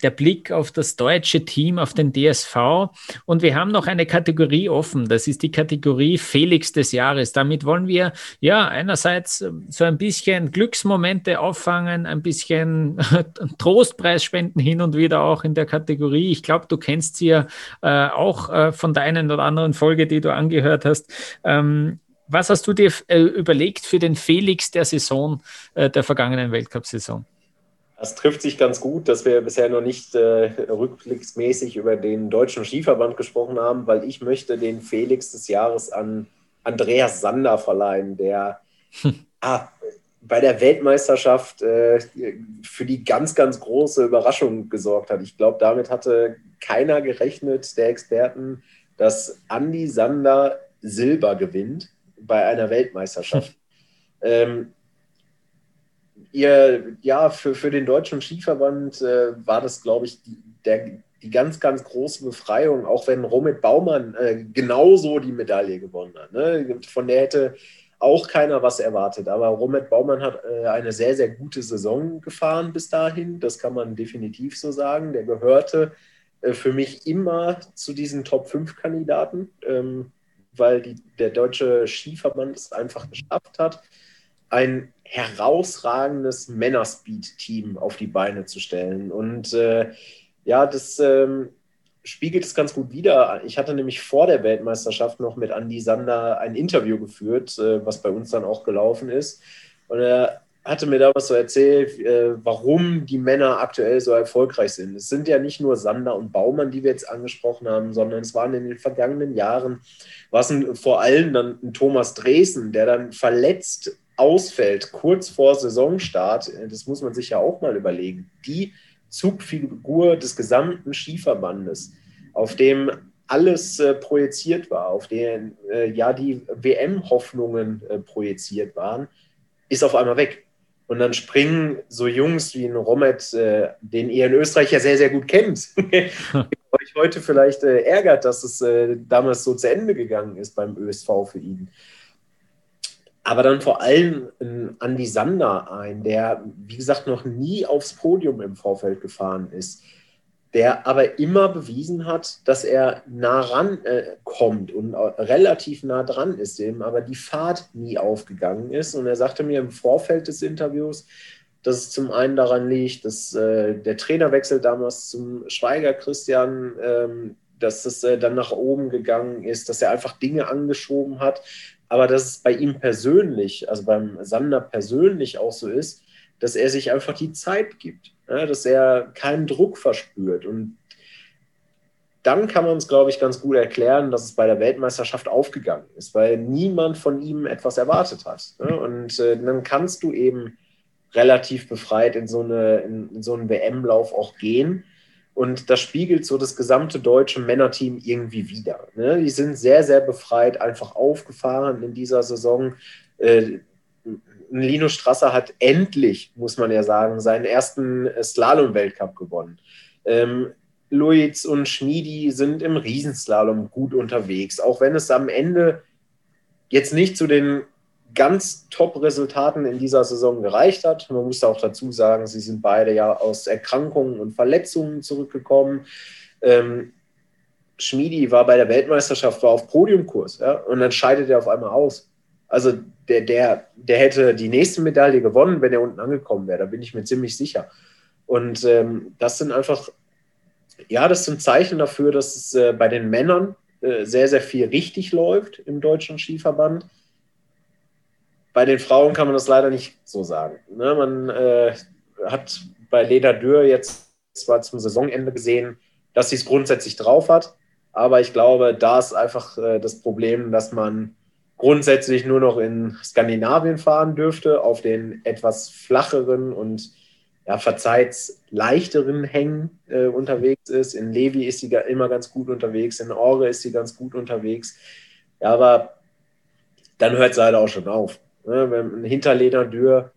der Blick auf das deutsche Team, auf den DSV. Und wir haben noch eine Kategorie offen. Das ist die Kategorie Felix des Jahres. Damit wollen wir ja einerseits so ein bisschen Glücksmomente auffangen, ein bisschen Trostpreis spenden hin und wieder auch in der Kategorie. Ich glaube, du kennst sie ja äh, auch äh, von der einen oder anderen Folge, die du angehört hast. Ähm, was hast du dir äh, überlegt für den Felix der Saison, äh, der vergangenen Weltcup-Saison? Das trifft sich ganz gut, dass wir bisher noch nicht äh, rückblicksmäßig über den Deutschen Skiverband gesprochen haben, weil ich möchte den Felix des Jahres an Andreas Sander verleihen, der hm. ah, bei der Weltmeisterschaft äh, für die ganz, ganz große Überraschung gesorgt hat. Ich glaube, damit hatte keiner gerechnet, der Experten, dass Andy Sander Silber gewinnt bei einer Weltmeisterschaft. ähm, ihr, ja, für, für den deutschen Skiverband äh, war das, glaube ich, die, der, die ganz, ganz große Befreiung, auch wenn Romit Baumann äh, genauso die Medaille gewonnen hat. Ne? Von der hätte auch keiner was erwartet. Aber Romit Baumann hat äh, eine sehr, sehr gute Saison gefahren bis dahin. Das kann man definitiv so sagen. Der gehörte äh, für mich immer zu diesen Top-5-Kandidaten, ähm, weil die, der deutsche Skiverband es einfach geschafft hat, ein herausragendes Männerspeed-Team auf die Beine zu stellen. Und äh, ja, das ähm, spiegelt es ganz gut wider. Ich hatte nämlich vor der Weltmeisterschaft noch mit Andy Sander ein Interview geführt, äh, was bei uns dann auch gelaufen ist. Und er hatte mir da was so erzählt, äh, warum die Männer aktuell so erfolgreich sind. Es sind ja nicht nur Sander und Baumann, die wir jetzt angesprochen haben, sondern es waren in den vergangenen Jahren, war es vor allem dann ein Thomas Dresen, der dann verletzt ausfällt, kurz vor Saisonstart. Das muss man sich ja auch mal überlegen. Die Zugfigur des gesamten Skiverbandes, auf dem alles äh, projiziert war, auf dem äh, ja die WM-Hoffnungen äh, projiziert waren, ist auf einmal weg. Und dann springen so Jungs wie ein Romet, äh, den ihr in Österreich ja sehr, sehr gut kennt, euch heute vielleicht äh, ärgert, dass es äh, damals so zu Ende gegangen ist beim ÖSV für ihn aber dann vor allem ein Andy Sander ein, der, wie gesagt, noch nie aufs Podium im Vorfeld gefahren ist, der aber immer bewiesen hat, dass er nah ran äh, kommt und relativ nah dran ist, dem aber die Fahrt nie aufgegangen ist. Und er sagte mir im Vorfeld des Interviews, dass es zum einen daran liegt, dass äh, der Trainerwechsel damals zum Schweiger Christian, ähm, dass es äh, dann nach oben gegangen ist, dass er einfach Dinge angeschoben hat, aber dass es bei ihm persönlich, also beim Sander persönlich auch so ist, dass er sich einfach die Zeit gibt, ja, dass er keinen Druck verspürt. Und dann kann man es, glaube ich, ganz gut erklären, dass es bei der Weltmeisterschaft aufgegangen ist, weil niemand von ihm etwas erwartet hat. Ja, und äh, dann kannst du eben relativ befreit in so, eine, in, in so einen WM-Lauf auch gehen und das spiegelt so das gesamte deutsche Männerteam irgendwie wieder. Ne? Die sind sehr, sehr befreit, einfach aufgefahren in dieser Saison. Äh, Lino Strasser hat endlich, muss man ja sagen, seinen ersten Slalom-Weltcup gewonnen. Ähm, Luiz und Schmiedi sind im Riesenslalom gut unterwegs, auch wenn es am Ende jetzt nicht zu den ganz Top-Resultaten in dieser Saison gereicht hat. Man muss auch dazu sagen, sie sind beide ja aus Erkrankungen und Verletzungen zurückgekommen. Ähm, Schmiedi war bei der Weltmeisterschaft, war auf Podiumkurs ja, und dann scheidet er auf einmal aus. Also der, der, der hätte die nächste Medaille gewonnen, wenn er unten angekommen wäre, da bin ich mir ziemlich sicher. Und ähm, das sind einfach, ja, das sind Zeichen dafür, dass es äh, bei den Männern äh, sehr, sehr viel richtig läuft im deutschen Skiverband bei den Frauen kann man das leider nicht so sagen. Ne? Man äh, hat bei Leda Dürr jetzt zwar zum Saisonende gesehen, dass sie es grundsätzlich drauf hat, aber ich glaube, da ist einfach äh, das Problem, dass man grundsätzlich nur noch in Skandinavien fahren dürfte, auf den etwas flacheren und ja, verzeiht leichteren Hängen äh, unterwegs ist. In Levi ist sie immer ganz gut unterwegs, in Ore ist sie ganz gut unterwegs. Ja, aber dann hört es leider auch schon auf. Ne, ein Hinterleder Dürr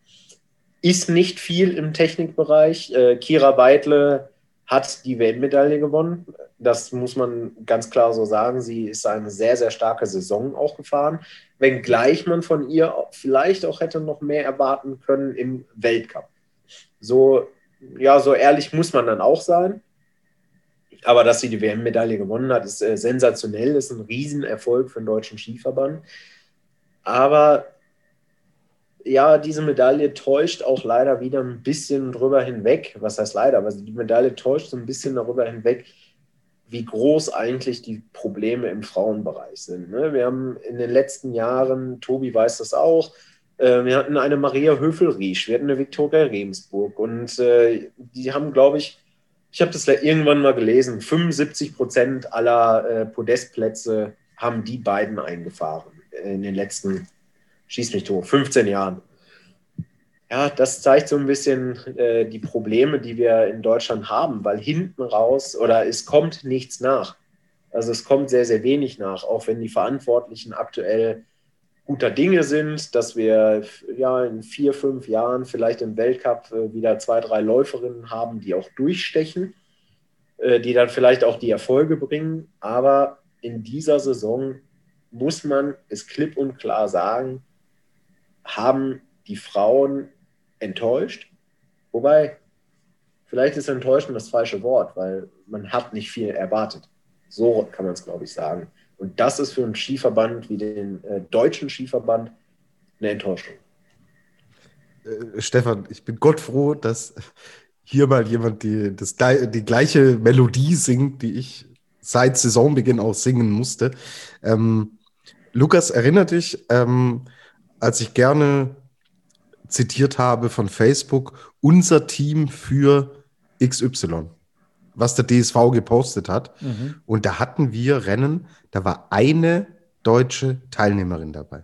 ist nicht viel im Technikbereich. Äh, Kira Beitle hat die Weltmedaille gewonnen. Das muss man ganz klar so sagen. Sie ist eine sehr, sehr starke Saison auch gefahren, wenngleich man von ihr vielleicht auch hätte noch mehr erwarten können im Weltcup. So, ja, so ehrlich muss man dann auch sein. Aber dass sie die WM-Medaille gewonnen hat, ist äh, sensationell, ist ein Riesenerfolg für den deutschen Skiverband. Aber ja, diese Medaille täuscht auch leider wieder ein bisschen drüber hinweg. Was heißt leider? Aber die Medaille täuscht so ein bisschen darüber hinweg, wie groß eigentlich die Probleme im Frauenbereich sind. Ne? Wir haben in den letzten Jahren, Tobi weiß das auch, äh, wir hatten eine Maria Höfel-Riesch, wir hatten eine Viktoria Remsburg und äh, die haben, glaube ich, ich habe das irgendwann mal gelesen, 75 Prozent aller äh, Podestplätze haben die beiden eingefahren in den letzten Jahren schieß mich tot, 15 Jahren. ja, das zeigt so ein bisschen äh, die Probleme, die wir in Deutschland haben, weil hinten raus oder es kommt nichts nach. Also es kommt sehr, sehr wenig nach, auch wenn die Verantwortlichen aktuell guter Dinge sind, dass wir ja in vier, fünf Jahren vielleicht im Weltcup äh, wieder zwei, drei Läuferinnen haben, die auch durchstechen, äh, die dann vielleicht auch die Erfolge bringen. Aber in dieser Saison muss man es klipp und klar sagen, haben die Frauen enttäuscht. Wobei, vielleicht ist enttäuschend das falsche Wort, weil man hat nicht viel erwartet. So kann man es, glaube ich, sagen. Und das ist für einen Skiverband wie den äh, deutschen Skiverband eine Enttäuschung. Äh, Stefan, ich bin Gott froh, dass hier mal jemand die, das, die gleiche Melodie singt, die ich seit Saisonbeginn auch singen musste. Ähm, Lukas, erinnert dich, ähm, als ich gerne zitiert habe von Facebook, unser Team für XY, was der DSV gepostet hat. Mhm. Und da hatten wir Rennen, da war eine deutsche Teilnehmerin dabei.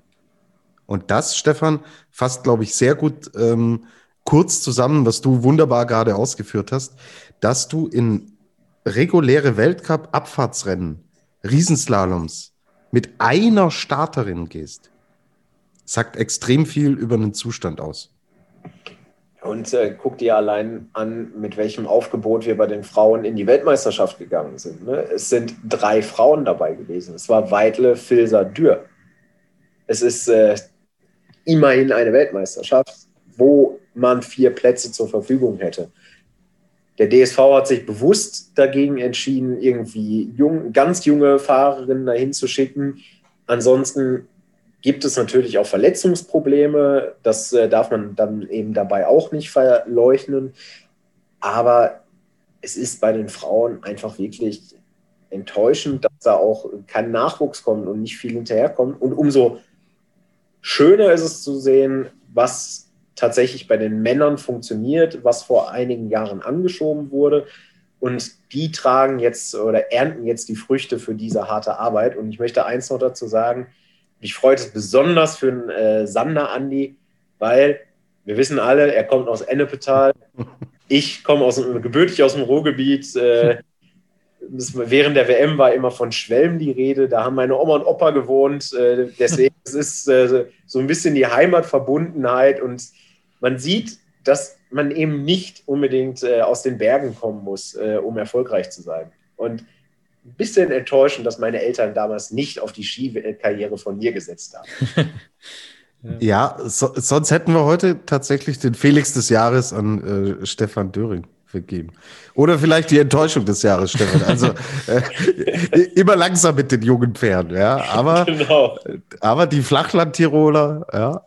Und das, Stefan, fasst, glaube ich, sehr gut ähm, kurz zusammen, was du wunderbar gerade ausgeführt hast, dass du in reguläre Weltcup-Abfahrtsrennen, Riesenslaloms mit einer Starterin gehst sagt extrem viel über einen Zustand aus. Und äh, guck dir allein an, mit welchem Aufgebot wir bei den Frauen in die Weltmeisterschaft gegangen sind. Ne? Es sind drei Frauen dabei gewesen. Es war Weidle, Filser, Dürr. Es ist äh, immerhin eine Weltmeisterschaft, wo man vier Plätze zur Verfügung hätte. Der DSV hat sich bewusst dagegen entschieden, irgendwie jung, ganz junge Fahrerinnen dahin zu schicken. Ansonsten gibt es natürlich auch Verletzungsprobleme. Das äh, darf man dann eben dabei auch nicht verleugnen. Aber es ist bei den Frauen einfach wirklich enttäuschend, dass da auch kein Nachwuchs kommt und nicht viel hinterherkommt. Und umso schöner ist es zu sehen, was tatsächlich bei den Männern funktioniert, was vor einigen Jahren angeschoben wurde. Und die tragen jetzt oder ernten jetzt die Früchte für diese harte Arbeit. Und ich möchte eins noch dazu sagen, mich freut es besonders für einen äh, Sander Andi, weil wir wissen alle, er kommt aus Ennepetal. Ich komme aus, gebürtig aus dem Ruhrgebiet. Äh, während der WM war immer von Schwelm die Rede. Da haben meine Oma und Opa gewohnt. Äh, deswegen es ist äh, so ein bisschen die Heimatverbundenheit. Und man sieht, dass man eben nicht unbedingt äh, aus den Bergen kommen muss, äh, um erfolgreich zu sein. Und ein bisschen enttäuschend, dass meine Eltern damals nicht auf die Skikarriere von mir gesetzt haben. ja, so, sonst hätten wir heute tatsächlich den Felix des Jahres an äh, Stefan Döring vergeben. Oder vielleicht die Enttäuschung des Jahres, Stefan. Also äh, immer langsam mit den jungen Pferden, ja. Aber, genau. aber die Flachland-Tiroler, ja,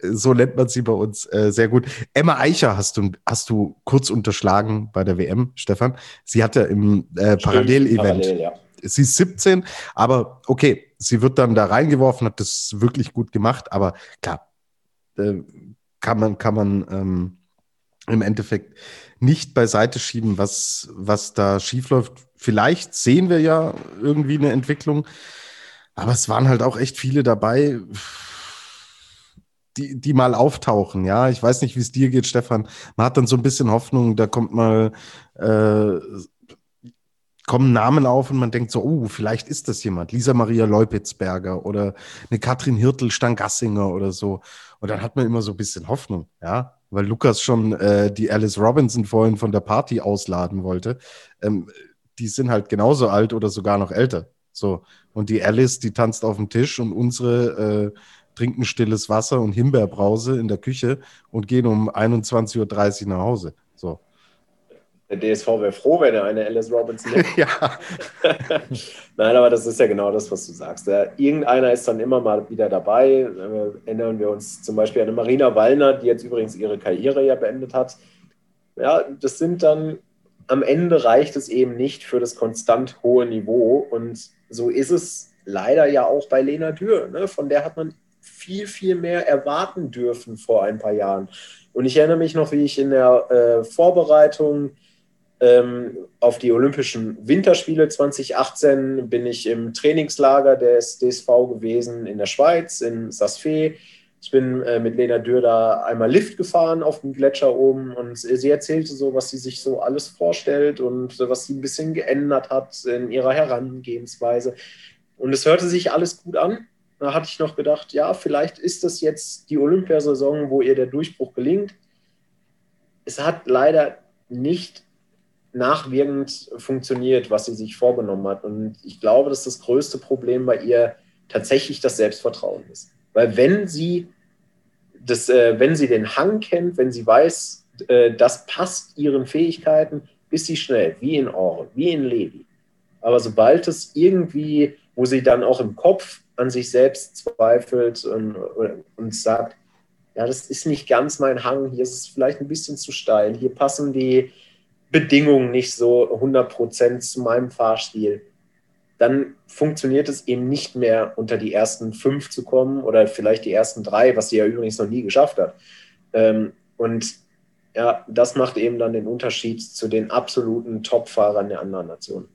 so nennt man sie bei uns äh, sehr gut. Emma Eicher hast du, hast du kurz unterschlagen bei der WM, Stefan. Sie hatte im äh, Parallel-Event. Parallel, ja. Sie ist 17, aber okay, sie wird dann da reingeworfen, hat das wirklich gut gemacht, aber klar, äh, kann man, kann man ähm, im Endeffekt nicht beiseite schieben, was, was da schiefläuft. Vielleicht sehen wir ja irgendwie eine Entwicklung, aber es waren halt auch echt viele dabei die, die mal auftauchen. Ja, ich weiß nicht, wie es dir geht, Stefan. Man hat dann so ein bisschen Hoffnung, da kommt mal, äh, kommen Namen auf und man denkt so, oh, vielleicht ist das jemand. Lisa Maria Leupitzberger oder eine Katrin Hirtel Stangassinger oder so. Und dann hat man immer so ein bisschen Hoffnung, ja, weil Lukas schon äh, die Alice Robinson vorhin von der Party ausladen wollte. Ähm, die sind halt genauso alt oder sogar noch älter. So. Und die Alice, die tanzt auf dem Tisch und unsere äh, trinken stilles Wasser und Himbeerbrause in der Küche und gehen um 21.30 Uhr nach Hause. So. Der DSV wäre froh, wenn er eine Alice Robinson hätte. ja. Nein, aber das ist ja genau das, was du sagst. Irgendeiner ist dann immer mal wieder dabei. Äh, erinnern wir uns zum Beispiel an eine Marina Wallner, die jetzt übrigens ihre Karriere ja beendet hat. Ja, das sind dann am Ende reicht es eben nicht für das konstant hohe Niveau. Und so ist es leider ja auch bei Lena Dürr. Ne? Von der hat man viel, viel mehr erwarten dürfen vor ein paar Jahren. Und ich erinnere mich noch, wie ich in der äh, Vorbereitung ähm, auf die Olympischen Winterspiele 2018 bin ich im Trainingslager des DSV gewesen in der Schweiz, in Sasfee. Ich bin äh, mit Lena Dürr da einmal Lift gefahren auf dem Gletscher oben und sie erzählte so, was sie sich so alles vorstellt und was sie ein bisschen geändert hat in ihrer Herangehensweise. Und es hörte sich alles gut an. Da hatte ich noch gedacht, ja, vielleicht ist das jetzt die Olympiasaison, wo ihr der Durchbruch gelingt. Es hat leider nicht nachwirkend funktioniert, was sie sich vorgenommen hat. Und ich glaube, dass das größte Problem bei ihr tatsächlich das Selbstvertrauen ist. Weil wenn sie, das, äh, wenn sie den Hang kennt, wenn sie weiß, äh, das passt ihren Fähigkeiten, ist sie schnell, wie in Ohren, wie in Levi. Aber sobald es irgendwie, wo sie dann auch im Kopf an sich selbst zweifelt und, und sagt, ja, das ist nicht ganz mein Hang, hier ist es vielleicht ein bisschen zu steil, hier passen die, Bedingungen nicht so 100% zu meinem Fahrstil, dann funktioniert es eben nicht mehr unter die ersten fünf zu kommen oder vielleicht die ersten drei, was sie ja übrigens noch nie geschafft hat. Ähm, und ja, das macht eben dann den Unterschied zu den absoluten Top-Fahrern der anderen Nationen.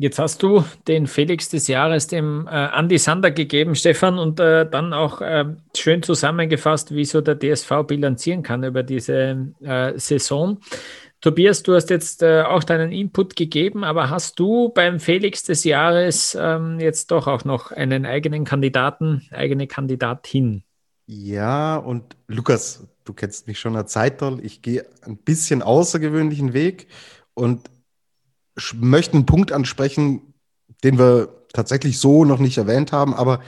Jetzt hast du den Felix des Jahres dem äh, Andi Sander gegeben, Stefan, und äh, dann auch äh, schön zusammengefasst, wieso der DSV bilanzieren kann über diese äh, Saison. Tobias, du hast jetzt äh, auch deinen Input gegeben, aber hast du beim Felix des Jahres ähm, jetzt doch auch noch einen eigenen Kandidaten, eigene Kandidatin? Ja, und Lukas, du kennst mich schon eine Zeit, ich gehe ein bisschen außergewöhnlichen Weg und möchte einen Punkt ansprechen, den wir tatsächlich so noch nicht erwähnt haben, aber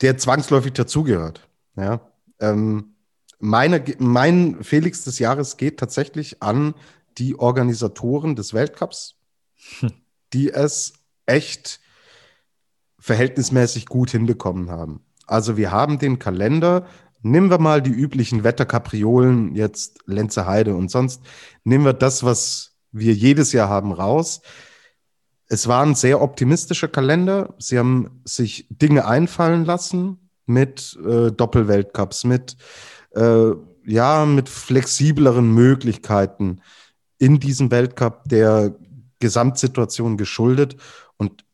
der zwangsläufig dazugehört. Ja, ähm, meine, mein Felix des Jahres geht tatsächlich an die Organisatoren des Weltcups, hm. die es echt verhältnismäßig gut hinbekommen haben. Also wir haben den Kalender, nehmen wir mal die üblichen Wetterkapriolen, jetzt Lenze Heide und sonst, nehmen wir das, was wir jedes Jahr haben, raus. Es war ein sehr optimistischer Kalender. Sie haben sich Dinge einfallen lassen mit äh, Doppelweltcups, mit, äh, ja, mit flexibleren Möglichkeiten in diesem Weltcup der Gesamtsituation geschuldet. Und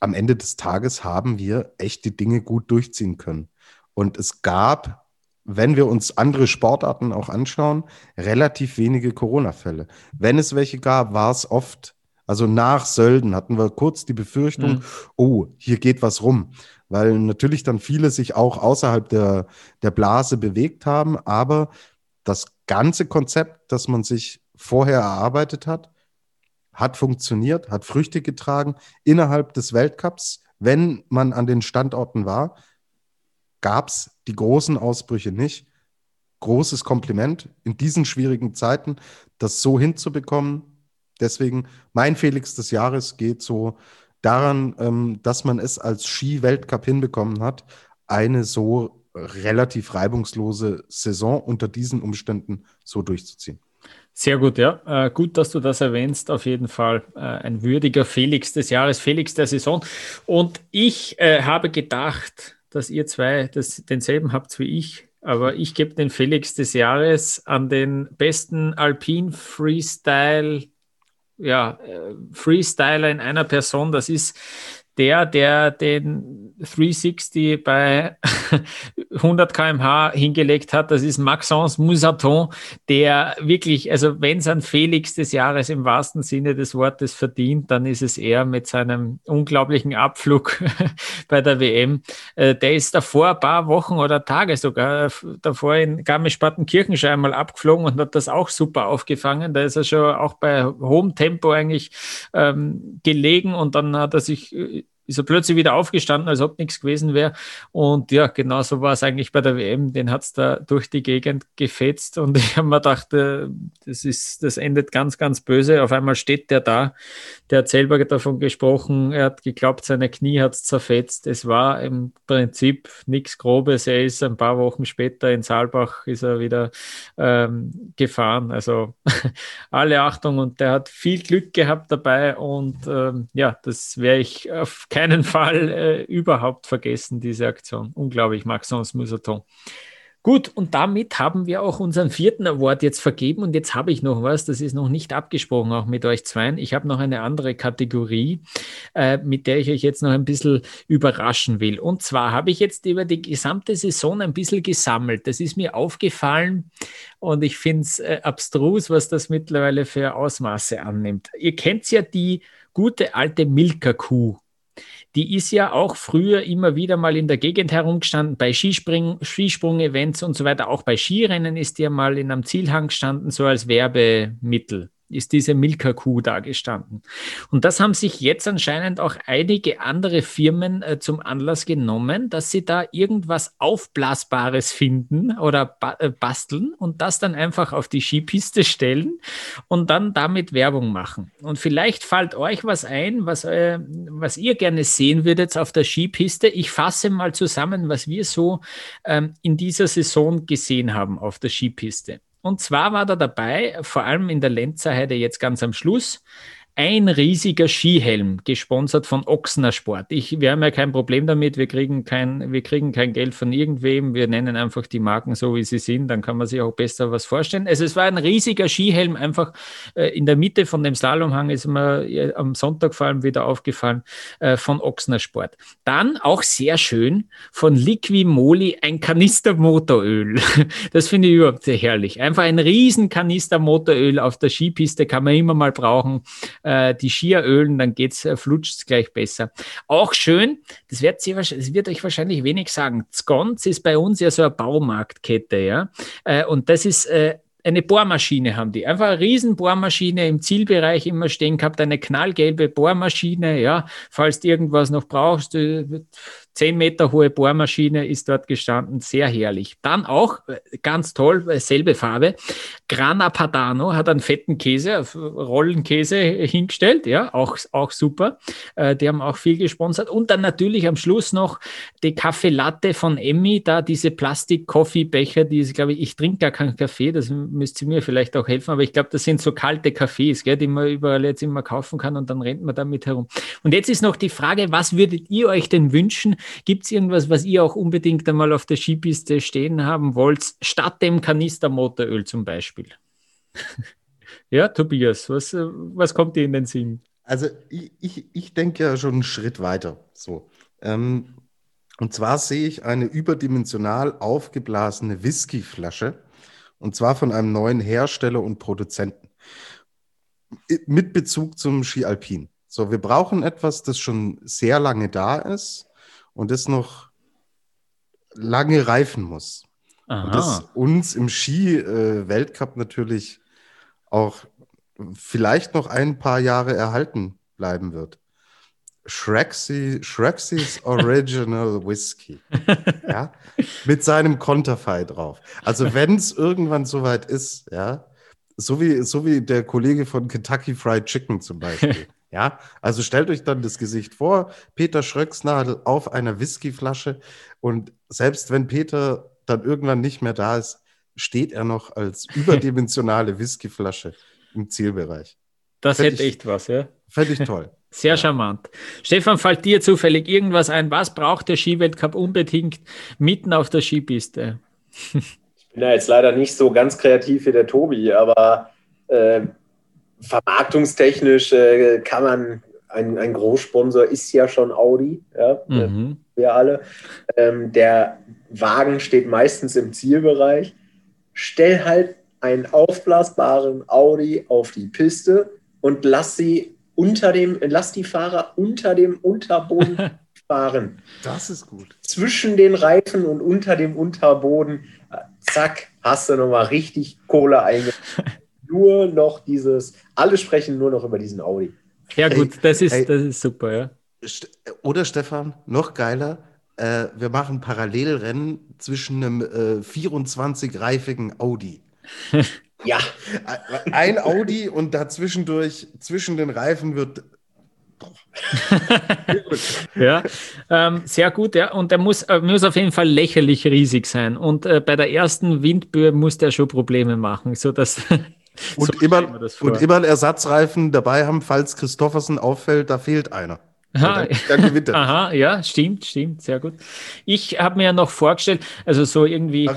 am Ende des Tages haben wir echt die Dinge gut durchziehen können. Und es gab wenn wir uns andere Sportarten auch anschauen, relativ wenige Corona-Fälle. Wenn es welche gab, war es oft, also nach Sölden hatten wir kurz die Befürchtung, mhm. oh, hier geht was rum. Weil natürlich dann viele sich auch außerhalb der, der Blase bewegt haben, aber das ganze Konzept, das man sich vorher erarbeitet hat, hat funktioniert, hat Früchte getragen innerhalb des Weltcups, wenn man an den Standorten war gab es die großen Ausbrüche nicht. Großes Kompliment in diesen schwierigen Zeiten, das so hinzubekommen. Deswegen mein Felix des Jahres geht so daran, ähm, dass man es als Ski-Weltcup hinbekommen hat, eine so relativ reibungslose Saison unter diesen Umständen so durchzuziehen. Sehr gut, ja. Äh, gut, dass du das erwähnst. Auf jeden Fall äh, ein würdiger Felix des Jahres, Felix der Saison. Und ich äh, habe gedacht, dass ihr zwei das, denselben habt wie ich. Aber ich gebe den Felix des Jahres an den besten Alpin Freestyle, ja, äh, Freestyler in einer Person. Das ist der, der den 360 bei 100 km/h hingelegt hat, das ist Maxence Moussaton, der wirklich, also wenn es ein Felix des Jahres im wahrsten Sinne des Wortes verdient, dann ist es er mit seinem unglaublichen Abflug bei der WM. Äh, der ist davor ein paar Wochen oder Tage sogar davor in Garmisch-Partenkirchen schon einmal abgeflogen und hat das auch super aufgefangen. Da ist er schon auch bei hohem Tempo eigentlich ähm, gelegen und dann hat er sich äh, ist er plötzlich wieder aufgestanden, als ob nichts gewesen wäre. Und ja, genau so war es eigentlich bei der WM. Den hat es da durch die Gegend gefetzt und ich habe mir gedacht, äh, das, ist, das endet ganz, ganz böse. Auf einmal steht der da. Der hat selber davon gesprochen, er hat geglaubt, seine Knie hat es zerfetzt. Es war im Prinzip nichts Grobes. Er ist ein paar Wochen später in Saalbach ist er wieder ähm, gefahren. Also alle Achtung und der hat viel Glück gehabt dabei und ähm, ja, das wäre ich auf keinen Fall äh, überhaupt vergessen, diese Aktion. Unglaublich, Maxence Musaton. Gut, und damit haben wir auch unseren vierten Award jetzt vergeben. Und jetzt habe ich noch was, das ist noch nicht abgesprochen, auch mit euch zweien. Ich habe noch eine andere Kategorie, äh, mit der ich euch jetzt noch ein bisschen überraschen will. Und zwar habe ich jetzt über die gesamte Saison ein bisschen gesammelt. Das ist mir aufgefallen und ich finde es äh, abstrus, was das mittlerweile für Ausmaße annimmt. Ihr kennt ja die gute alte Milka-Kuh die ist ja auch früher immer wieder mal in der Gegend herumgestanden, bei Skisprung-Events und so weiter. Auch bei Skirennen ist die ja mal in einem Zielhang gestanden, so als Werbemittel ist diese Milka-Kuh da gestanden. Und das haben sich jetzt anscheinend auch einige andere Firmen äh, zum Anlass genommen, dass sie da irgendwas Aufblasbares finden oder ba äh, basteln und das dann einfach auf die Skipiste stellen und dann damit Werbung machen. Und vielleicht fällt euch was ein, was, äh, was ihr gerne sehen würdet auf der Skipiste. Ich fasse mal zusammen, was wir so ähm, in dieser Saison gesehen haben auf der Skipiste. Und zwar war da dabei, vor allem in der Lenzerheide jetzt ganz am Schluss, ein riesiger Skihelm, gesponsert von Ochsner Sport. Ich, wir haben ja kein Problem damit, wir kriegen kein, wir kriegen kein Geld von irgendwem, wir nennen einfach die Marken so, wie sie sind, dann kann man sich auch besser was vorstellen. Also es war ein riesiger Skihelm, einfach äh, in der Mitte von dem Slalomhang ist mir äh, am Sonntag vor allem wieder aufgefallen, äh, von Ochsner Sport. Dann auch sehr schön von Liquimoli ein Kanister Motoröl. Das finde ich überhaupt sehr herrlich. Einfach ein riesen Kanister Motoröl auf der Skipiste kann man immer mal brauchen äh, die Skier ölen, dann geht's, äh, flutscht es gleich besser. Auch schön, das wird, Sie, das wird euch wahrscheinlich wenig sagen. Zgonz ist bei uns ja so eine Baumarktkette, ja. Äh, und das ist äh, eine Bohrmaschine haben die. Einfach eine riesen Bohrmaschine im Zielbereich immer stehen gehabt, eine knallgelbe Bohrmaschine, ja, falls du irgendwas noch brauchst, 10 Meter hohe Bohrmaschine ist dort gestanden, sehr herrlich. Dann auch, äh, ganz toll, äh, selbe Farbe, Grana Padano hat einen fetten Käse, Rollenkäse hingestellt, ja, auch, auch super. Äh, die haben auch viel gesponsert. Und dann natürlich am Schluss noch die Kaffee Latte von Emmy, da diese Plastik-Coffee-Becher, die ist, glaube ich, ich trinke gar keinen Kaffee, das müsste mir vielleicht auch helfen, aber ich glaube, das sind so kalte Kaffees, gell, die man überall jetzt immer kaufen kann und dann rennt man damit herum. Und jetzt ist noch die Frage, was würdet ihr euch denn wünschen, Gibt es irgendwas, was ihr auch unbedingt einmal auf der Skipiste stehen haben wollt, statt dem Kanistermotoröl zum Beispiel? ja, Tobias, was, was kommt dir in den Sinn? Also ich, ich, ich denke ja schon einen Schritt weiter. So. Ähm, und zwar sehe ich eine überdimensional aufgeblasene Whiskyflasche und zwar von einem neuen Hersteller und Produzenten mit Bezug zum Ski Alpin. So, wir brauchen etwas, das schon sehr lange da ist, und das noch lange reifen muss. Aha. Und das uns im Ski-Weltcup natürlich auch vielleicht noch ein paar Jahre erhalten bleiben wird. Shrexy, Shrexy's Original Whiskey. ja, mit seinem Konterfei drauf. Also wenn es irgendwann soweit ist, ja, so wie, so wie der Kollege von Kentucky Fried Chicken zum Beispiel. Ja, also stellt euch dann das Gesicht vor, Peter Schröcksnadel auf einer Whiskyflasche und selbst wenn Peter dann irgendwann nicht mehr da ist, steht er noch als überdimensionale Whiskyflasche im Zielbereich. Das Fänd hätte ich, echt was, ja. Fände ich toll. Sehr ja. charmant. Stefan, fällt dir zufällig irgendwas ein? Was braucht der Skiweltcup unbedingt mitten auf der Skipiste? Ich bin ja jetzt leider nicht so ganz kreativ wie der Tobi, aber äh, vermarktungstechnisch äh, kann man, ein, ein Großsponsor ist ja schon Audi, ja, mhm. wir alle. Ähm, der Wagen steht meistens im Zielbereich. Stell halt einen aufblasbaren Audi auf die Piste und lass sie unter dem, lass die Fahrer unter dem Unterboden fahren. Das ist gut. Zwischen den Reifen und unter dem Unterboden, zack, hast du nochmal richtig Kohle eingebracht. nur noch dieses, alle sprechen nur noch über diesen Audi. Ja, gut, hey, das, ist, hey, das ist super, ja. Oder Stefan, noch geiler, äh, wir machen Parallelrennen zwischen einem äh, 24-reifigen Audi. ja. Ein Audi und dazwischendurch, zwischen den Reifen wird ja, ähm, sehr gut, ja. Und er muss, er muss auf jeden Fall lächerlich riesig sein. Und äh, bei der ersten Windböe muss der schon Probleme machen, sodass Und, so immer, und immer einen Ersatzreifen dabei haben, falls Christoffersen auffällt, da fehlt einer. Aha, dann, er. Aha, ja, stimmt, stimmt, sehr gut. Ich habe mir ja noch vorgestellt, also so irgendwie.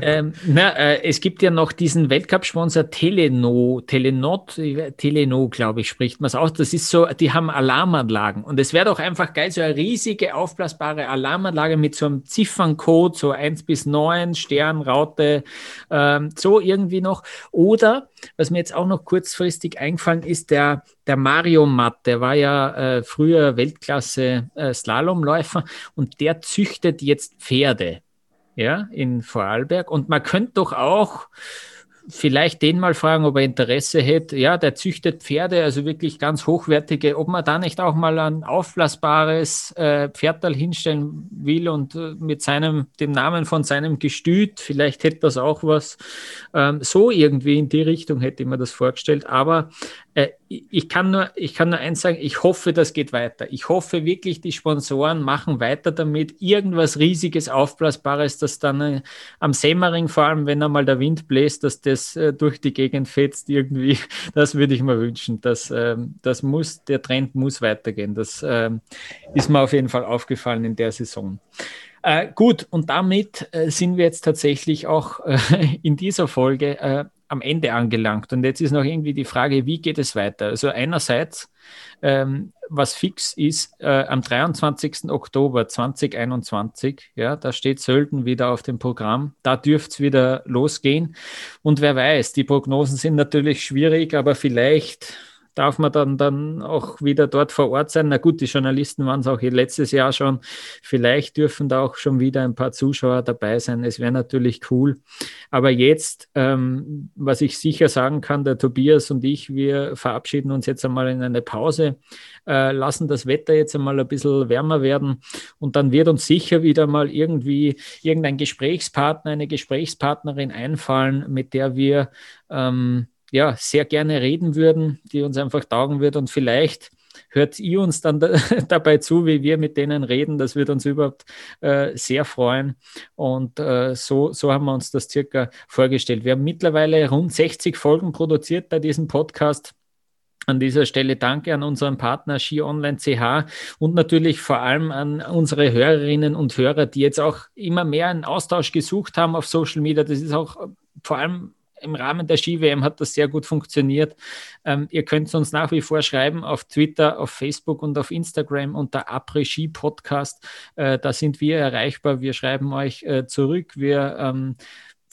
Ähm, na, äh, es gibt ja noch diesen Weltcup-Sponsor Teleno, Telenot, Teleno, glaube ich, spricht man es aus. Das ist so, die haben Alarmanlagen. Und es wäre doch einfach geil, so eine riesige, aufblasbare Alarmanlage mit so einem Zifferncode, so 1 bis 9, Stern, Raute, ähm, so irgendwie noch. Oder, was mir jetzt auch noch kurzfristig eingefallen ist, der, der Mario Matt, der war ja äh, früher Weltklasse äh, Slalomläufer und der züchtet jetzt Pferde ja, in Vorarlberg. Und man könnte doch auch vielleicht den mal fragen, ob er Interesse hätte. Ja, der züchtet Pferde, also wirklich ganz hochwertige, ob man da nicht auch mal ein aufblasbares äh, Pferdal hinstellen will und äh, mit seinem, dem Namen von seinem Gestüt, vielleicht hätte das auch was. Ähm, so irgendwie in die Richtung hätte ich mir das vorgestellt. Aber äh, ich, kann nur, ich kann nur eins sagen, ich hoffe, das geht weiter. Ich hoffe wirklich, die Sponsoren machen weiter damit. Irgendwas Riesiges, Aufblasbares, das dann äh, am Semmering, vor allem wenn einmal der Wind bläst, dass das äh, durch die Gegend fetzt irgendwie. Das würde ich mir wünschen. Das, ähm, das muss, der Trend muss weitergehen. Das ähm, ist mir auf jeden Fall aufgefallen in der Saison. Gut, und damit sind wir jetzt tatsächlich auch in dieser Folge am Ende angelangt. Und jetzt ist noch irgendwie die Frage, wie geht es weiter? Also einerseits, ähm, was fix ist, äh, am 23. Oktober 2021, ja, da steht Sölden wieder auf dem Programm. Da dürfte es wieder losgehen. Und wer weiß, die Prognosen sind natürlich schwierig, aber vielleicht darf man dann, dann auch wieder dort vor Ort sein. Na gut, die Journalisten waren es auch letztes Jahr schon. Vielleicht dürfen da auch schon wieder ein paar Zuschauer dabei sein. Es wäre natürlich cool. Aber jetzt, ähm, was ich sicher sagen kann, der Tobias und ich, wir verabschieden uns jetzt einmal in eine Pause, äh, lassen das Wetter jetzt einmal ein bisschen wärmer werden und dann wird uns sicher wieder mal irgendwie irgendein Gesprächspartner, eine Gesprächspartnerin einfallen, mit der wir ähm, ja, sehr gerne reden würden, die uns einfach taugen wird und vielleicht hört ihr uns dann da, dabei zu, wie wir mit denen reden. Das wird uns überhaupt äh, sehr freuen. Und äh, so, so haben wir uns das circa vorgestellt. Wir haben mittlerweile rund 60 Folgen produziert bei diesem Podcast. An dieser Stelle danke an unseren Partner Ski Online CH und natürlich vor allem an unsere Hörerinnen und Hörer, die jetzt auch immer mehr einen Austausch gesucht haben auf Social Media. Das ist auch vor allem im Rahmen der Ski-WM hat das sehr gut funktioniert. Ähm, ihr könnt uns nach wie vor schreiben auf Twitter, auf Facebook und auf Instagram unter Après-Ski Podcast. Äh, da sind wir erreichbar. Wir schreiben euch äh, zurück. Wir ähm,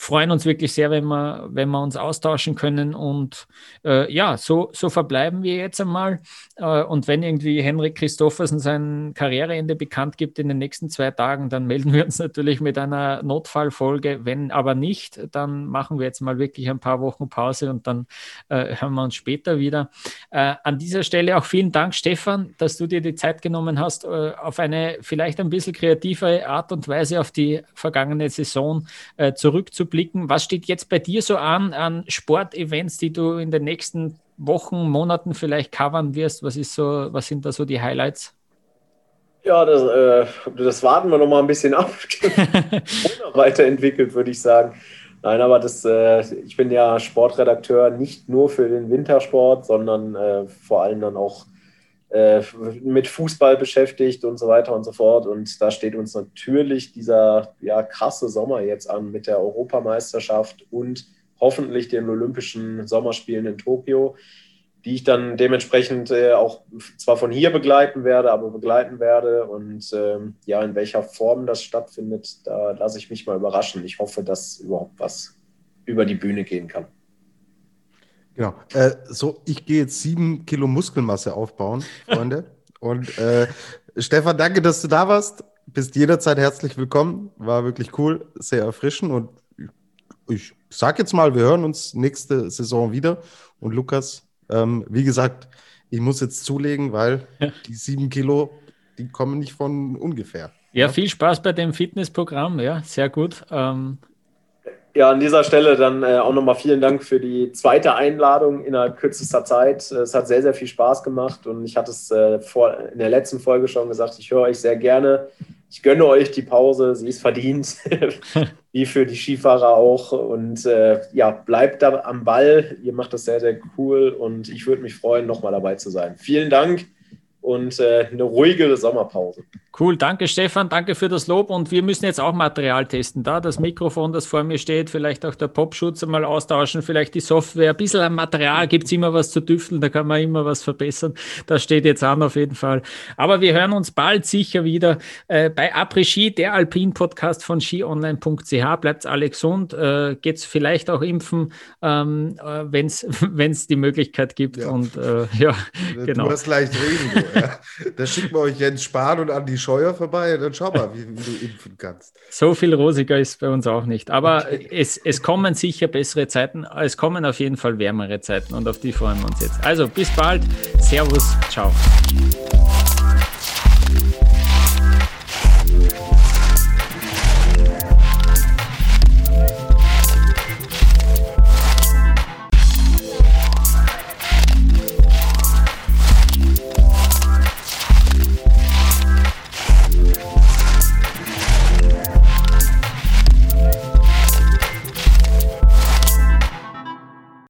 freuen uns wirklich sehr, wenn wir, wenn wir uns austauschen können. Und äh, ja, so, so verbleiben wir jetzt einmal. Äh, und wenn irgendwie Henrik Christoffersen sein Karriereende bekannt gibt in den nächsten zwei Tagen, dann melden wir uns natürlich mit einer Notfallfolge. Wenn aber nicht, dann machen wir jetzt mal wirklich ein paar Wochen Pause und dann äh, hören wir uns später wieder. Äh, an dieser Stelle auch vielen Dank, Stefan, dass du dir die Zeit genommen hast, äh, auf eine vielleicht ein bisschen kreative Art und Weise auf die vergangene Saison äh, zurückzublicken zurückblicken. Was steht jetzt bei dir so an, an Sportevents, die du in den nächsten Wochen, Monaten vielleicht covern wirst? Was, ist so, was sind da so die Highlights? Ja, das, äh, das warten wir noch mal ein bisschen ab. weiterentwickelt, würde ich sagen. Nein, aber das, äh, ich bin ja Sportredakteur nicht nur für den Wintersport, sondern äh, vor allem dann auch mit Fußball beschäftigt und so weiter und so fort. Und da steht uns natürlich dieser ja, krasse Sommer jetzt an mit der Europameisterschaft und hoffentlich den Olympischen Sommerspielen in Tokio, die ich dann dementsprechend äh, auch zwar von hier begleiten werde, aber begleiten werde. Und ähm, ja, in welcher Form das stattfindet, da lasse ich mich mal überraschen. Ich hoffe, dass überhaupt was über die Bühne gehen kann. Genau. Äh, so, ich gehe jetzt sieben Kilo Muskelmasse aufbauen, Freunde. Und äh, Stefan, danke, dass du da warst. Bist jederzeit herzlich willkommen. War wirklich cool, sehr erfrischend. Und ich, ich sag jetzt mal, wir hören uns nächste Saison wieder. Und Lukas, ähm, wie gesagt, ich muss jetzt zulegen, weil ja. die sieben Kilo, die kommen nicht von ungefähr. Ja, viel Spaß bei dem Fitnessprogramm. Ja, sehr gut. Ähm, ja, an dieser Stelle dann äh, auch nochmal vielen Dank für die zweite Einladung innerhalb kürzester Zeit. Es hat sehr, sehr viel Spaß gemacht und ich hatte es äh, vor, in der letzten Folge schon gesagt, ich höre euch sehr gerne. Ich gönne euch die Pause, sie ist verdient, wie für die Skifahrer auch. Und äh, ja, bleibt da am Ball. Ihr macht das sehr, sehr cool und ich würde mich freuen, nochmal dabei zu sein. Vielen Dank und äh, eine ruhige Sommerpause. Cool, danke Stefan, danke für das Lob und wir müssen jetzt auch Material testen. Da das Mikrofon, das vor mir steht, vielleicht auch der Popschutz mal austauschen, vielleicht die Software, ein bisschen am Material gibt es immer was zu düfteln, da kann man immer was verbessern. Das steht jetzt an auf jeden Fall. Aber wir hören uns bald sicher wieder äh, bei Après Ski, der Alpin-Podcast von skionline.ch. Bleibt alle gesund, äh, geht's vielleicht auch impfen, ähm, äh, wenn es die Möglichkeit gibt. Ja. Und äh, ja, genau. Du hast leicht reden. ja. Da schicken wir euch Jens Spahn und Andi Scheuer vorbei und dann schau mal, wie, wie, du impfen kannst. So viel rosiger ist bei uns auch nicht. Aber okay. es, es kommen sicher bessere Zeiten. Es kommen auf jeden Fall wärmere Zeiten und auf die freuen wir uns jetzt. Also bis bald. Servus. Ciao.